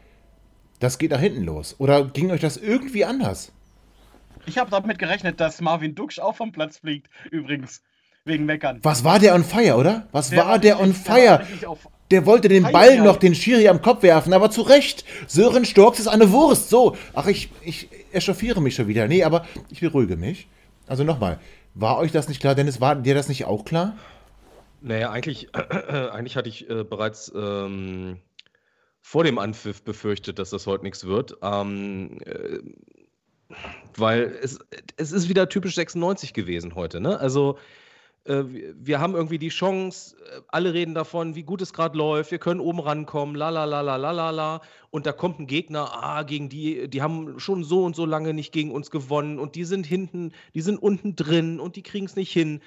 das geht nach hinten los. Oder ging euch das irgendwie anders? Ich habe damit gerechnet, dass Marvin Duksch auch vom Platz fliegt, übrigens. Wegen Meckern. Was war der on fire, oder? Was war der on richtig- der Der wollte den Ball noch den Schiri am Kopf werfen, aber zu Recht. Sören Storks ist eine Wurst. So, ach, ich, ich echauffiere mich schon wieder. Nee, aber ich beruhige mich. Also nochmal, war euch das nicht klar, Dennis? War dir das nicht auch klar? Naja, eigentlich, eigentlich hatte ich äh, bereits ähm, vor dem Anpfiff befürchtet, dass das heute nichts wird. Ähm, äh, weil es, es ist wieder typisch 96 gewesen heute. Ne? Also äh, wir- wir haben irgendwie die Chance, äh, alle reden davon, wie gut es gerade läuft, wir können oben rankommen, la la la la la la la. Und da kommt ein Gegner, ah, gegen die, die haben schon so und so lange nicht gegen uns gewonnen und die sind hinten, die sind unten drin und die kriegen es nicht hin.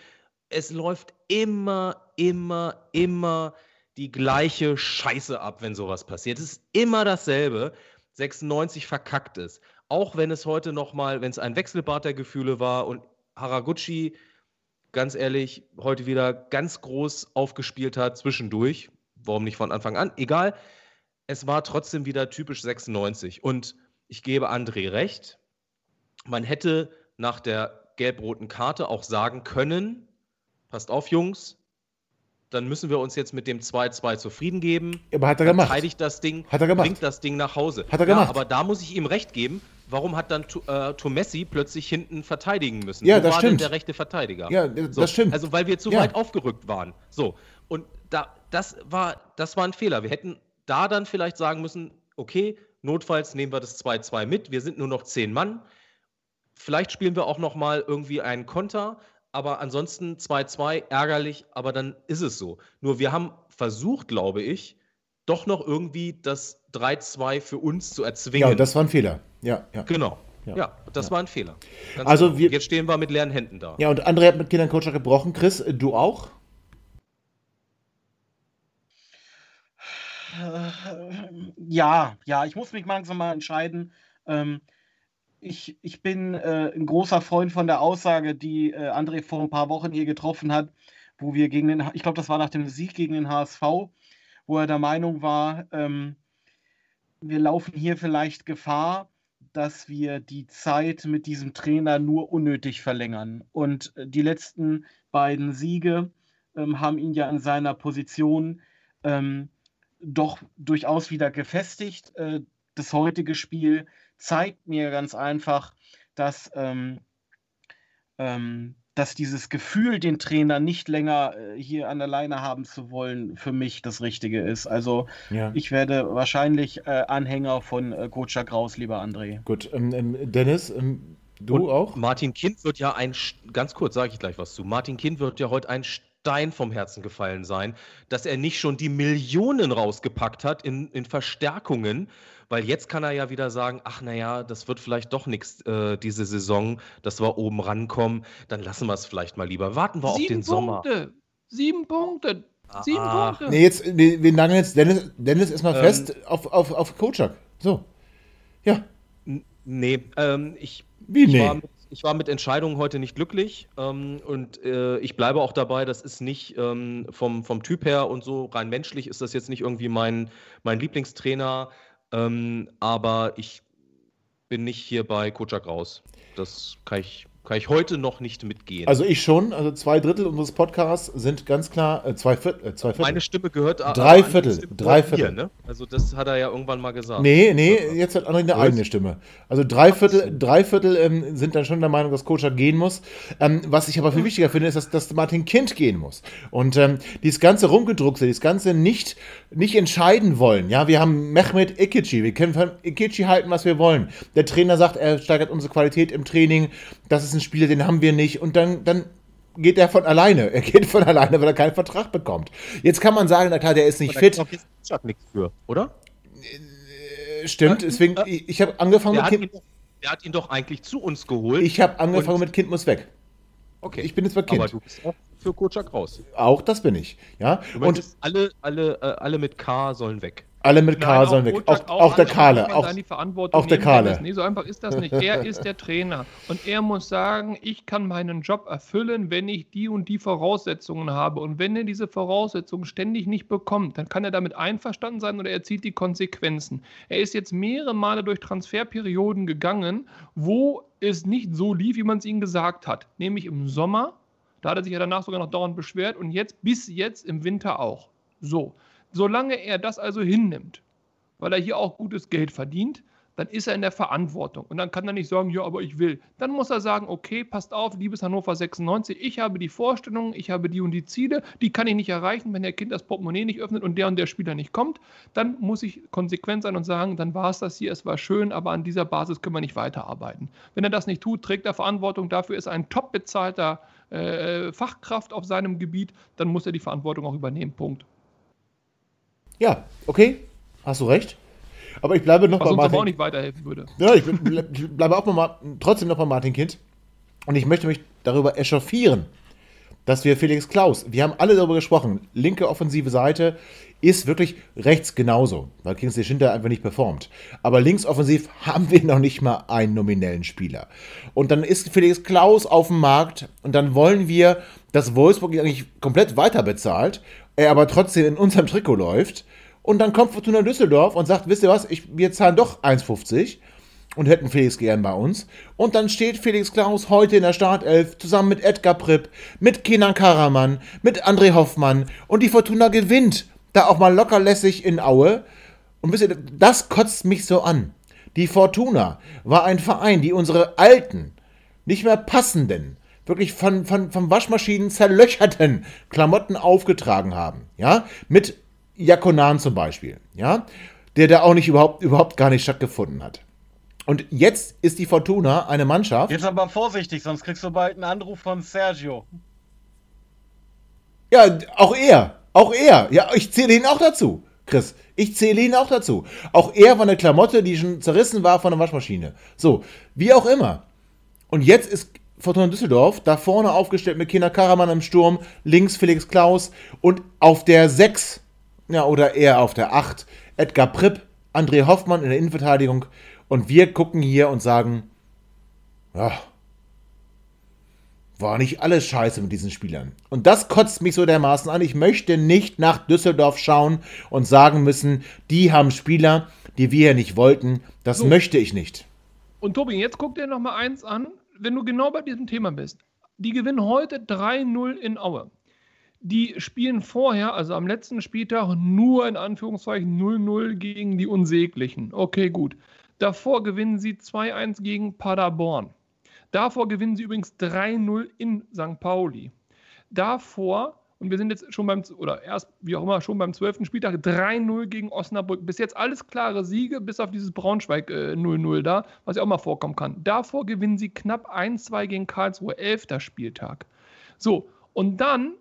Es läuft immer, immer, immer die gleiche Scheiße ab, wenn sowas passiert. Es ist immer dasselbe. 96 verkackt ist. Auch wenn es heute nochmal, wenn es ein Wechselbad der Gefühle war und Haraguchi, ganz ehrlich, heute wieder ganz groß aufgespielt hat zwischendurch. Warum nicht von Anfang an? Egal. Es war trotzdem wieder typisch 96. Und ich gebe André recht. Man hätte nach der gelb-roten Karte auch sagen können, passt auf, Jungs, dann müssen wir uns jetzt mit dem 2-2 zufrieden geben. Aber hat er gemacht. Verteidigt das Ding, Hat er gemacht. bringt das Ding nach Hause. Hat er gemacht. Ja, aber da muss ich ihm recht geben. Warum hat dann äh, Tomessi plötzlich hinten verteidigen müssen? Ja, Wo das war stimmt. denn der rechte Verteidiger? Ja, das So, stimmt. Also weil wir zu Ja. weit aufgerückt waren. So. Und da, das war, das war ein Fehler. Wir hätten da dann vielleicht sagen müssen, okay, notfalls nehmen wir das 2-2 mit. Wir sind nur noch zehn Mann. Vielleicht spielen wir auch noch mal irgendwie einen Konter, aber ansonsten 2-2 ärgerlich, aber dann ist es so. Nur wir haben versucht, glaube ich, doch noch irgendwie das 3-2 für uns zu erzwingen. Ja, das war ein Fehler. Ja, ja. genau. Ja. Ja, das war ein Fehler. Ganz Also genau. wir- Jetzt stehen wir mit leeren Händen da. Ja, und André hat mit Kindern Coach gebrochen. Chris, du auch? Äh, Ja, ja, ich muss mich langsam mal entscheiden. Ähm, ich, ich bin äh, ein großer Freund von der Aussage, die äh, André vor ein paar Wochen hier getroffen hat, wo wir gegen den, ich glaube, das war nach dem Sieg gegen den HSV, wo er der Meinung war, ähm, wir laufen hier vielleicht Gefahr, dass wir die Zeit mit diesem Trainer nur unnötig verlängern. Und äh, die letzten beiden Siege ähm, haben ihn ja in seiner Position ähm, doch durchaus wieder gefestigt. Äh, das heutige Spiel zeigt mir ganz einfach, dass, ähm, ähm, dass dieses Gefühl, den Trainer nicht länger äh, hier an der Leine haben zu wollen, für mich das Richtige ist. Also Ja. ich werde wahrscheinlich äh, Anhänger von äh, Coach Kraus, lieber André. Gut, ähm, ähm, Dennis, ähm, du Und auch? Martin Kind wird ja ein, St- ganz kurz sage ich gleich was zu, Martin Kind wird ja heute ein Stein vom Herzen gefallen sein, dass er nicht schon die Millionen rausgepackt hat in, in Verstärkungen, weil jetzt kann er ja wieder sagen, ach naja, das wird vielleicht doch nichts äh, diese Saison, dass wir oben rankommen, dann lassen wir es vielleicht mal lieber. Warten wir auf Sieben den Sommer. Punkte. Sieben Punkte. Sieben Ach. Punkte. Nee, jetzt, nee, wir nageln jetzt Dennis, Dennis erstmal Ähm. fest auf, auf, auf Kocak. So. Ja. Nee, ähm, ich, Wie ich, nee? war mit, ich war mit Entscheidungen heute nicht glücklich ähm, und äh, ich bleibe auch dabei, das ist nicht ähm, vom, vom Typ her und so rein menschlich ist das jetzt nicht irgendwie mein, mein Lieblingstrainer, ähm, aber ich bin nicht hier bei Kocak raus. Das kann ich, kann ich heute noch nicht mitgehen. Also ich schon. Also zwei Drittel unseres Podcasts sind ganz klar, äh, zwei Viertel. Äh, zwei Viertel. Meine Stimme gehört Drei Viertel, drei Viertel. Ne? Also das hat er ja irgendwann mal gesagt. Nee, nee, jetzt hat André eine Was? eigene Stimme. Also drei Viertel, drei Viertel ähm, sind dann schon der Meinung, dass Kocak gehen muss. Ähm, was ich aber viel wichtiger finde, ist, dass, dass Martin Kind gehen muss. Und ähm, dieses ganze Rumgedruckse, dieses ganze nicht, nicht entscheiden wollen. Ja, wir haben Mehmet Ikici, wir können von Ikici halten, was wir wollen. Der Trainer sagt, er steigert unsere Qualität im Training. Das ist ein Spieler, den haben wir nicht. Und dann, dann geht er von alleine. Er geht von alleine, weil er keinen Vertrag bekommt. Jetzt kann man sagen, na klar, der ist nicht fit. doch jetzt nichts für, oder? Stimmt, deswegen, ich, ich habe angefangen Der mit Kind. doch, der hat ihn doch eigentlich zu uns geholt. Ich habe angefangen mit Kind muss weg. okay. ich bin jetzt bei Kind. Aber du bist auch für Kocak raus. Auch das bin ich. Ja. Du Und alle, alle, äh, alle mit K sollen weg. Alle mit K Nein, sollen weg. Kocak Auch, auch der Kahle. Auch, auch der Kahle. Nee, so einfach ist das nicht. Er ist der Trainer. Und er muss sagen, ich kann meinen Job erfüllen, wenn ich die und die Voraussetzungen habe. Und wenn er diese Voraussetzungen ständig nicht bekommt, dann kann er damit einverstanden sein oder er zieht die Konsequenzen. Er ist jetzt mehrere Male durch Transferperioden gegangen, wo es nicht so lief, wie man es ihm gesagt hat. Nämlich im Sommer. Da hat er sich ja danach sogar noch dauernd beschwert und jetzt bis jetzt im Winter auch. So. Solange er das also hinnimmt, weil er hier auch gutes Geld verdient, dann ist er in der Verantwortung. Und dann kann er nicht sagen, ja, aber ich will. Dann muss er sagen, okay, passt auf, liebes Hannover 96, ich habe die Vorstellungen, ich habe die und die Ziele, die kann ich nicht erreichen, wenn der Kind das Portemonnaie nicht öffnet und der und der Spieler nicht kommt. Dann muss ich konsequent sein und sagen, dann war es das hier, es war schön, aber an dieser Basis können wir nicht weiterarbeiten. Wenn er das nicht tut, trägt er Verantwortung, dafür ist ein top bezahlter äh, Fachkraft auf seinem Gebiet, dann muss er die Verantwortung auch übernehmen. Punkt. Ja, okay. Hast du recht. Aber ich bleibe noch Was bei uns aber auch Martin. nicht weiterhelfen würde. Ja, ich, bleibe auch noch mal, trotzdem noch bei Martin Kind. Und ich möchte mich darüber echauffieren, dass wir Felix Klaus, wir haben alle darüber gesprochen, linke offensive Seite ist wirklich rechts genauso, weil Kingsley Schinter einfach nicht performt. Aber links offensiv haben wir noch nicht mal einen nominellen Spieler. Und dann ist Felix Klaus auf dem Markt und dann wollen wir, dass Wolfsburg ihn eigentlich komplett weiter bezahlt, er aber trotzdem in unserem Trikot läuft. Und dann kommt Fortuna Düsseldorf und sagt, wisst ihr was, ich, wir zahlen doch 1,50 und hätten Felix gern bei uns. Und dann steht Felix Klaus heute in der Startelf zusammen mit Edgar Pripp, mit Kenan Karaman, mit André Hoffmann und die Fortuna gewinnt da auch mal lockerlässig in Aue. Und wisst ihr, das kotzt mich so an. Die Fortuna war ein Verein, die unsere alten, nicht mehr passenden, wirklich von, von, von Waschmaschinen zerlöcherten Klamotten aufgetragen haben. Ja, mit Jakonan zum Beispiel. Ja, der da auch nicht überhaupt, überhaupt gar nicht stattgefunden hat. Und jetzt ist die Fortuna eine Mannschaft. Jetzt aber vorsichtig, sonst kriegst du bald einen Anruf von Sergio. Ja, auch er. Auch er. Ja, ich zähle ihn auch dazu, Chris. Ich zähle ihn auch dazu. Auch er war eine Klamotte, die schon zerrissen war von der Waschmaschine. So, wie auch immer. Und jetzt ist Fortuna Düsseldorf da vorne aufgestellt mit Kinder Karaman im Sturm, links Felix Klaus und auf der 6, ja, oder eher auf der 8, Edgar Pripp, André Hoffmann in der Innenverteidigung und wir gucken hier und sagen, ja, war nicht alles scheiße mit diesen Spielern. Und das kotzt mich so dermaßen an. Ich möchte nicht nach Düsseldorf schauen und sagen müssen, die haben Spieler, die wir ja nicht wollten. Das so. möchte ich nicht. Und Tobi, jetzt guck dir noch mal eins an, wenn du genau bei diesem Thema bist. Die gewinnen heute 3-0 in Aue. Die spielen vorher, also am letzten Spieltag, nur in Anführungszeichen 0-0 gegen die Unsäglichen. Okay, gut. Davor gewinnen sie 2-1 gegen Paderborn. Davor gewinnen sie übrigens 3-0 in St. Pauli. Davor, und wir sind jetzt schon beim, oder erst, wie auch immer, schon beim 12. Spieltag, 3-0 gegen Osnabrück. Bis jetzt alles klare Siege, bis auf dieses Braunschweig 0-0 äh, da, was ja auch mal vorkommen kann. Davor gewinnen sie knapp 1-2 gegen Karlsruhe, 11. Spieltag. So, und dann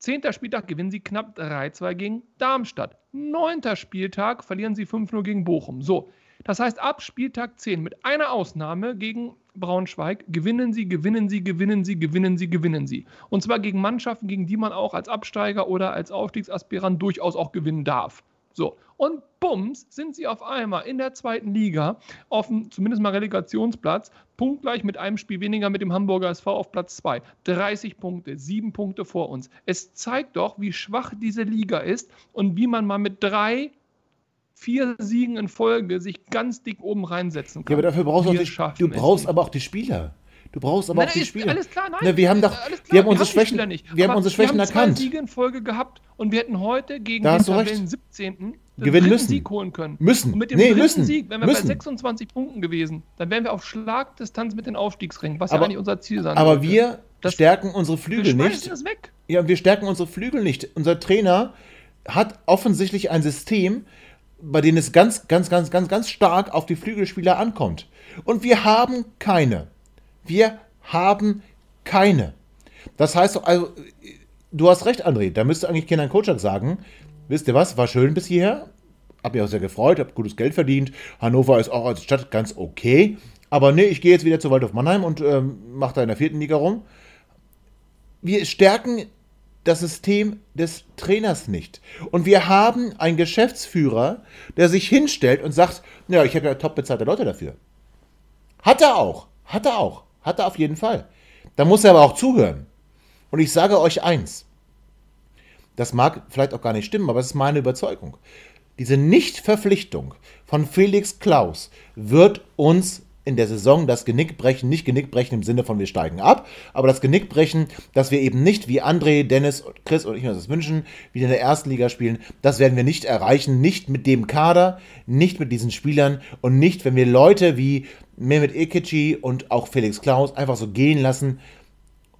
10. Spieltag gewinnen sie knapp 3-2 gegen Darmstadt. 9. Spieltag verlieren sie 5-0 gegen Bochum. So, das heißt, ab Spieltag 10 mit einer Ausnahme gegen Braunschweig gewinnen sie, gewinnen sie, gewinnen sie, gewinnen sie, gewinnen sie. Und zwar gegen Mannschaften, gegen die man auch als Absteiger oder als Aufstiegsaspirant durchaus auch gewinnen darf. So, und bums sind sie auf einmal in der zweiten Liga auf dem zumindest mal Relegationsplatz, punktgleich mit einem Spiel weniger mit dem Hamburger SV auf Platz 2. 30 Punkte, 7 Punkte vor uns. Es zeigt doch, wie schwach diese Liga ist und wie man mal mit drei vier Siegen in Folge sich ganz dick oben reinsetzen kann. Ja, aber dafür brauchst du, die, du brauchst aber auch die Spieler. Du brauchst aber nein, auch die Spieler. Alles klar, nein. Ne, wir haben doch, klar, wir haben unsere Schwächen, nicht. wir haben unsere Schwächen wir haben erkannt. Siege in Folge gehabt und wir hätten heute gegen da den Tabellen 17. gewinnen müssen. Sieg holen können. Müssen. Und mit dem nee, dritten müssen. Sieg wären wir müssen. bei 26 Punkten gewesen. Dann wären wir auf Schlagdistanz mit den Aufstiegsringen, was aber, ja eigentlich unser Ziel sein Aber sollte. wir das, stärken unsere Flügel wir nicht. Das weg. Ja, wir stärken unsere Flügel nicht. Unser Trainer hat offensichtlich ein System, bei denen es ganz, ganz, ganz, ganz, ganz stark auf die Flügelspieler ankommt. Und wir haben keine. Wir haben keine. Das heißt, also, du hast recht, André, da müsste eigentlich Kenan Kocak sagen, wisst ihr was, war schön bis hierher, hab mich auch sehr gefreut, hab gutes Geld verdient, Hannover ist auch als Stadt ganz okay, aber nee, ich gehe jetzt wieder zu Waldorf Mannheim und ähm, mache da in der vierten Liga rum. Wir stärken das System des Trainers nicht. Und wir haben einen Geschäftsführer, der sich hinstellt und sagt, ja, ich habe ja top bezahlte Leute dafür. Hat er auch. Hat er auch. Hat er auf jeden Fall. Da muss er aber auch zuhören. Und ich sage euch eins. Das mag vielleicht auch gar nicht stimmen, aber es ist meine Überzeugung. Diese Nichtverpflichtung von Felix Klaus wird uns in der Saison das Genick brechen, nicht Genick brechen im Sinne von wir steigen ab, aber das Genick brechen, dass wir eben nicht wie André, Dennis, Chris und ich uns das wünschen, wieder in der ersten Liga spielen, das werden wir nicht erreichen, nicht mit dem Kader, nicht mit diesen Spielern und nicht, wenn wir Leute wie Mehmet Ekici und auch Felix Klaus einfach so gehen lassen,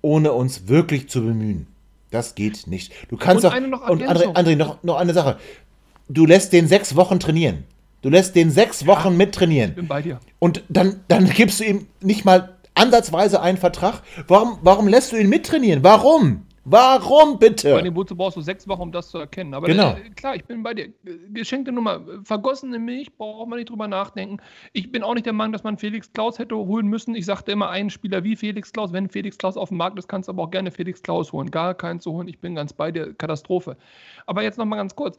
ohne uns wirklich zu bemühen. Das geht nicht. Du kannst und doch. Und André, André noch, noch eine Sache. Du lässt den sechs Wochen trainieren. Du lässt den sechs Wochen ja, mittrainieren. Ich bin bei dir. Und dann, dann gibst du ihm nicht mal ansatzweise einen Vertrag. Warum, warum lässt du ihn mittrainieren? Warum? Warum bitte? Vor allem, wozu brauchst du sechs Wochen, um das zu erkennen? Aber Genau. äh, klar, ich bin bei dir. Geschenkte Nummer, vergossene Milch, braucht man nicht drüber nachdenken. Ich bin auch nicht der Meinung, dass man Felix Klaus hätte holen müssen. Ich sagte immer, einen Spieler wie Felix Klaus. Wenn Felix Klaus auf dem Markt ist, kannst du aber auch gerne Felix Klaus holen. Gar keinen zu holen. Ich bin ganz bei dir. Katastrophe. Aber jetzt nochmal ganz kurz.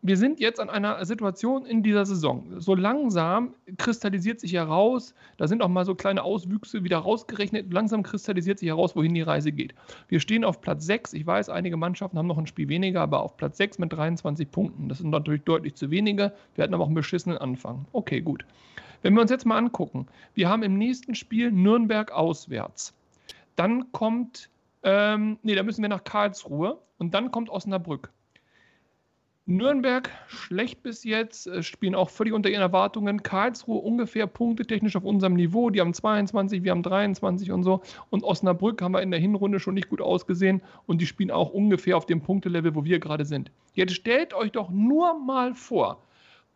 Wir sind jetzt an einer Situation in dieser Saison. So langsam kristallisiert sich heraus, da sind auch mal so kleine Auswüchse wieder rausgerechnet. Langsam kristallisiert sich heraus, wohin die Reise geht. Wir stehen auf Platz 6. Ich weiß, einige Mannschaften haben noch ein Spiel weniger, aber auf Platz 6 mit 23 Punkten. Das sind natürlich deutlich zu wenige. Wir hatten aber auch einen beschissenen Anfang. Okay, gut. Wenn wir uns jetzt mal angucken, wir haben im nächsten Spiel Nürnberg auswärts. Dann kommt, ähm, nee, da müssen wir nach Karlsruhe und dann kommt Osnabrück. Nürnberg schlecht bis jetzt, äh, spielen auch völlig unter ihren Erwartungen. Karlsruhe ungefähr punktetechnisch auf unserem Niveau. Die haben 22, wir haben 23 und so. Und Osnabrück haben wir in der Hinrunde schon nicht gut ausgesehen und die spielen auch ungefähr auf dem Punktelevel, wo wir gerade sind. Jetzt stellt euch doch nur mal vor,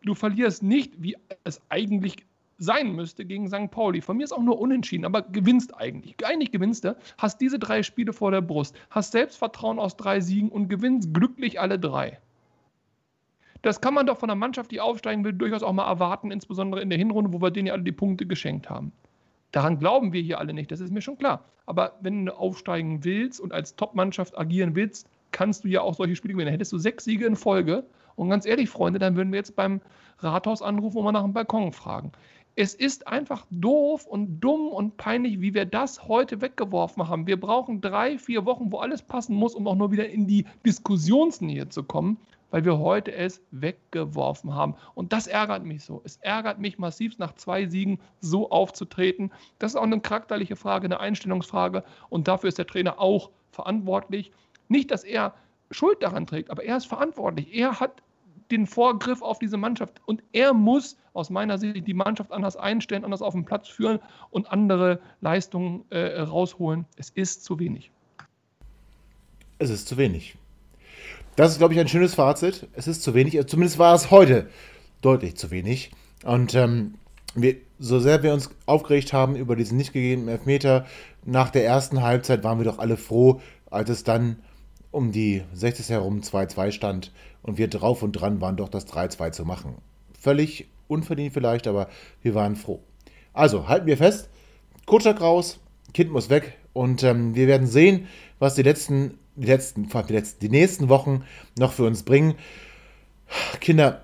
du verlierst nicht, wie es eigentlich sein müsste gegen St. Pauli. Von mir ist auch nur unentschieden, aber gewinnst eigentlich. Eigentlich gewinnst du, hast diese drei Spiele vor der Brust, hast Selbstvertrauen aus drei Siegen und gewinnst glücklich alle drei. Das kann man doch von einer Mannschaft, die aufsteigen will, durchaus auch mal erwarten, insbesondere in der Hinrunde, wo wir denen ja alle die Punkte geschenkt haben. Daran glauben wir hier alle nicht, das ist mir schon klar. Aber wenn du aufsteigen willst und als Top-Mannschaft agieren willst, kannst du ja auch solche Spiele gewinnen. Dann hättest du sechs Siege in Folge. Und ganz ehrlich, Freunde, dann würden wir jetzt beim Rathaus anrufen und mal nach dem Balkon fragen. Es ist einfach doof und dumm und peinlich, wie wir das heute weggeworfen haben. Wir brauchen drei, vier Wochen, wo alles passen muss, um auch nur wieder in die Diskussionsnähe zu kommen, weil wir heute es weggeworfen haben. Und das ärgert mich so. Es ärgert mich massiv, nach zwei Siegen so aufzutreten. Das ist auch eine charakterliche Frage, eine Einstellungsfrage. Und dafür ist der Trainer auch verantwortlich. Nicht, dass er Schuld daran trägt, aber er ist verantwortlich. Er hat den Vorgriff auf diese Mannschaft. Und er muss aus meiner Sicht die Mannschaft anders einstellen, anders auf den Platz führen und andere Leistungen äh, rausholen. Es ist zu wenig. Es ist zu wenig. Das ist, glaube ich, ein schönes Fazit. Es ist zu wenig. Zumindest war es heute deutlich zu wenig. Und ähm, wir, so sehr wir uns aufgeregt haben über diesen nicht gegebenen Elfmeter, nach der ersten Halbzeit waren wir doch alle froh, als es dann um die 60 herum 2-2 stand und wir drauf und dran waren, doch das 3-2 zu machen. Völlig unverdient vielleicht, aber wir waren froh. Also, halten wir fest, Kutschak raus, Kind muss weg und ähm, wir werden sehen, was die letzten, die letzten, die letzten, die nächsten Wochen noch für uns bringen. Kinder,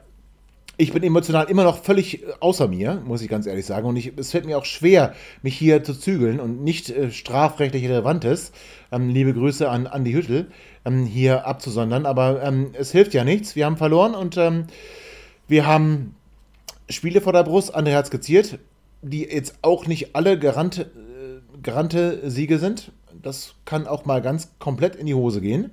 ich bin emotional immer noch völlig außer mir, muss ich ganz ehrlich sagen. Und ich, es fällt mir auch schwer, mich hier zu zügeln und nicht äh, strafrechtlich Relevantes, ähm, liebe Grüße an Andi Hüttel, ähm, hier abzusondern. Aber ähm, es hilft ja nichts. Wir haben verloren und ähm, wir haben Spiele vor der Brust. André hat skizziert, die jetzt auch nicht alle garante, äh, garante Siege sind. Das kann auch mal ganz komplett in die Hose gehen.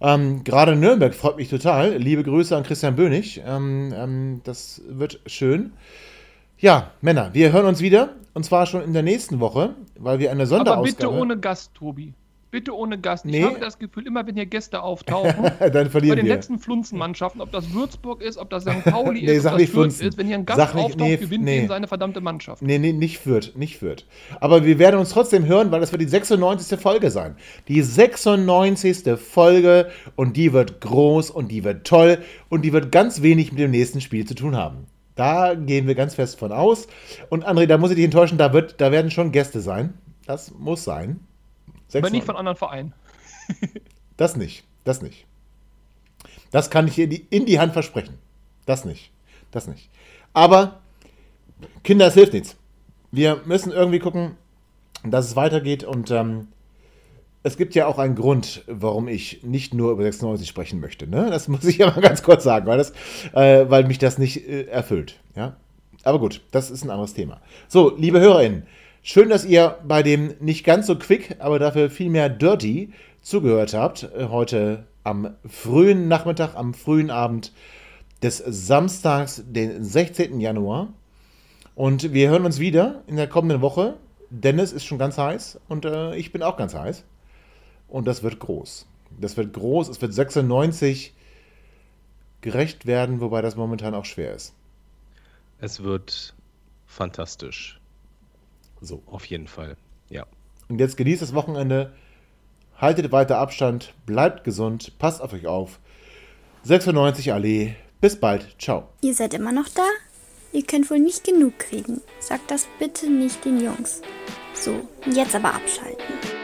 Ähm, Gerade Nürnberg freut mich total. Liebe Grüße an Christian Bönig. Ähm, ähm, das wird schön. Ja, Männer, wir hören uns wieder. Und zwar schon in der nächsten Woche, weil wir eine Sonderausgabe... Aber bitte ohne Gast, Tobi. Bitte ohne Gast. Nee. Ich habe das Gefühl, immer wenn hier Gäste auftauchen, Dann bei verlieren den wir. letzten Flunzenmannschaften, ob das Würzburg ist, ob das St. Pauli Nee, ist, sag ob das Fürth ist, wenn hier ein Gast Sag nicht- auftaucht, nee, gewinnt nee. seine verdammte Mannschaft. Nee, nee, nicht Fürth, nicht Fürth. Aber wir werden uns trotzdem hören, weil das wird die 96. Folge sein. Die 96. Folge und die wird groß und die wird toll und die wird ganz wenig mit dem nächsten Spiel zu tun haben. Da gehen wir ganz fest von aus. Und André, da muss ich dich enttäuschen, da, wird, da werden schon Gäste sein. Das muss sein. Aber nicht 96. von anderen Vereinen. Das nicht. Das nicht. Das kann ich dir in die, in die Hand versprechen. Das nicht. Das nicht. Aber, Kinder, es hilft nichts. Wir müssen irgendwie gucken, dass es weitergeht und ähm, es gibt ja auch einen Grund, warum ich nicht nur über 96 sprechen möchte. Ne? Das muss ich ja mal ganz kurz sagen, weil, das, äh, weil mich das nicht äh, erfüllt. Ja? Aber gut, das ist ein anderes Thema. So, liebe HörerInnen, schön, dass ihr bei dem nicht ganz so quick, aber dafür viel mehr dirty zugehört habt. Heute am frühen Nachmittag, am frühen Abend des Samstags, den 16. Januar. Und wir hören uns wieder in der kommenden Woche. Dennis ist schon ganz heiß und äh, ich bin auch ganz heiß. Und das wird groß. Das wird groß. Es wird 96 gerecht werden, wobei das momentan auch schwer ist. Es wird fantastisch. So. Auf jeden Fall. Ja. Und jetzt genießt das Wochenende. haltet weiter Abstand, bleibt gesund, passt auf euch auf. 96 Allee, bis bald, ciao. Ihr seid immer noch da? Ihr könnt wohl nicht genug kriegen. Sagt das bitte nicht den Jungs. So, jetzt aber abschalten.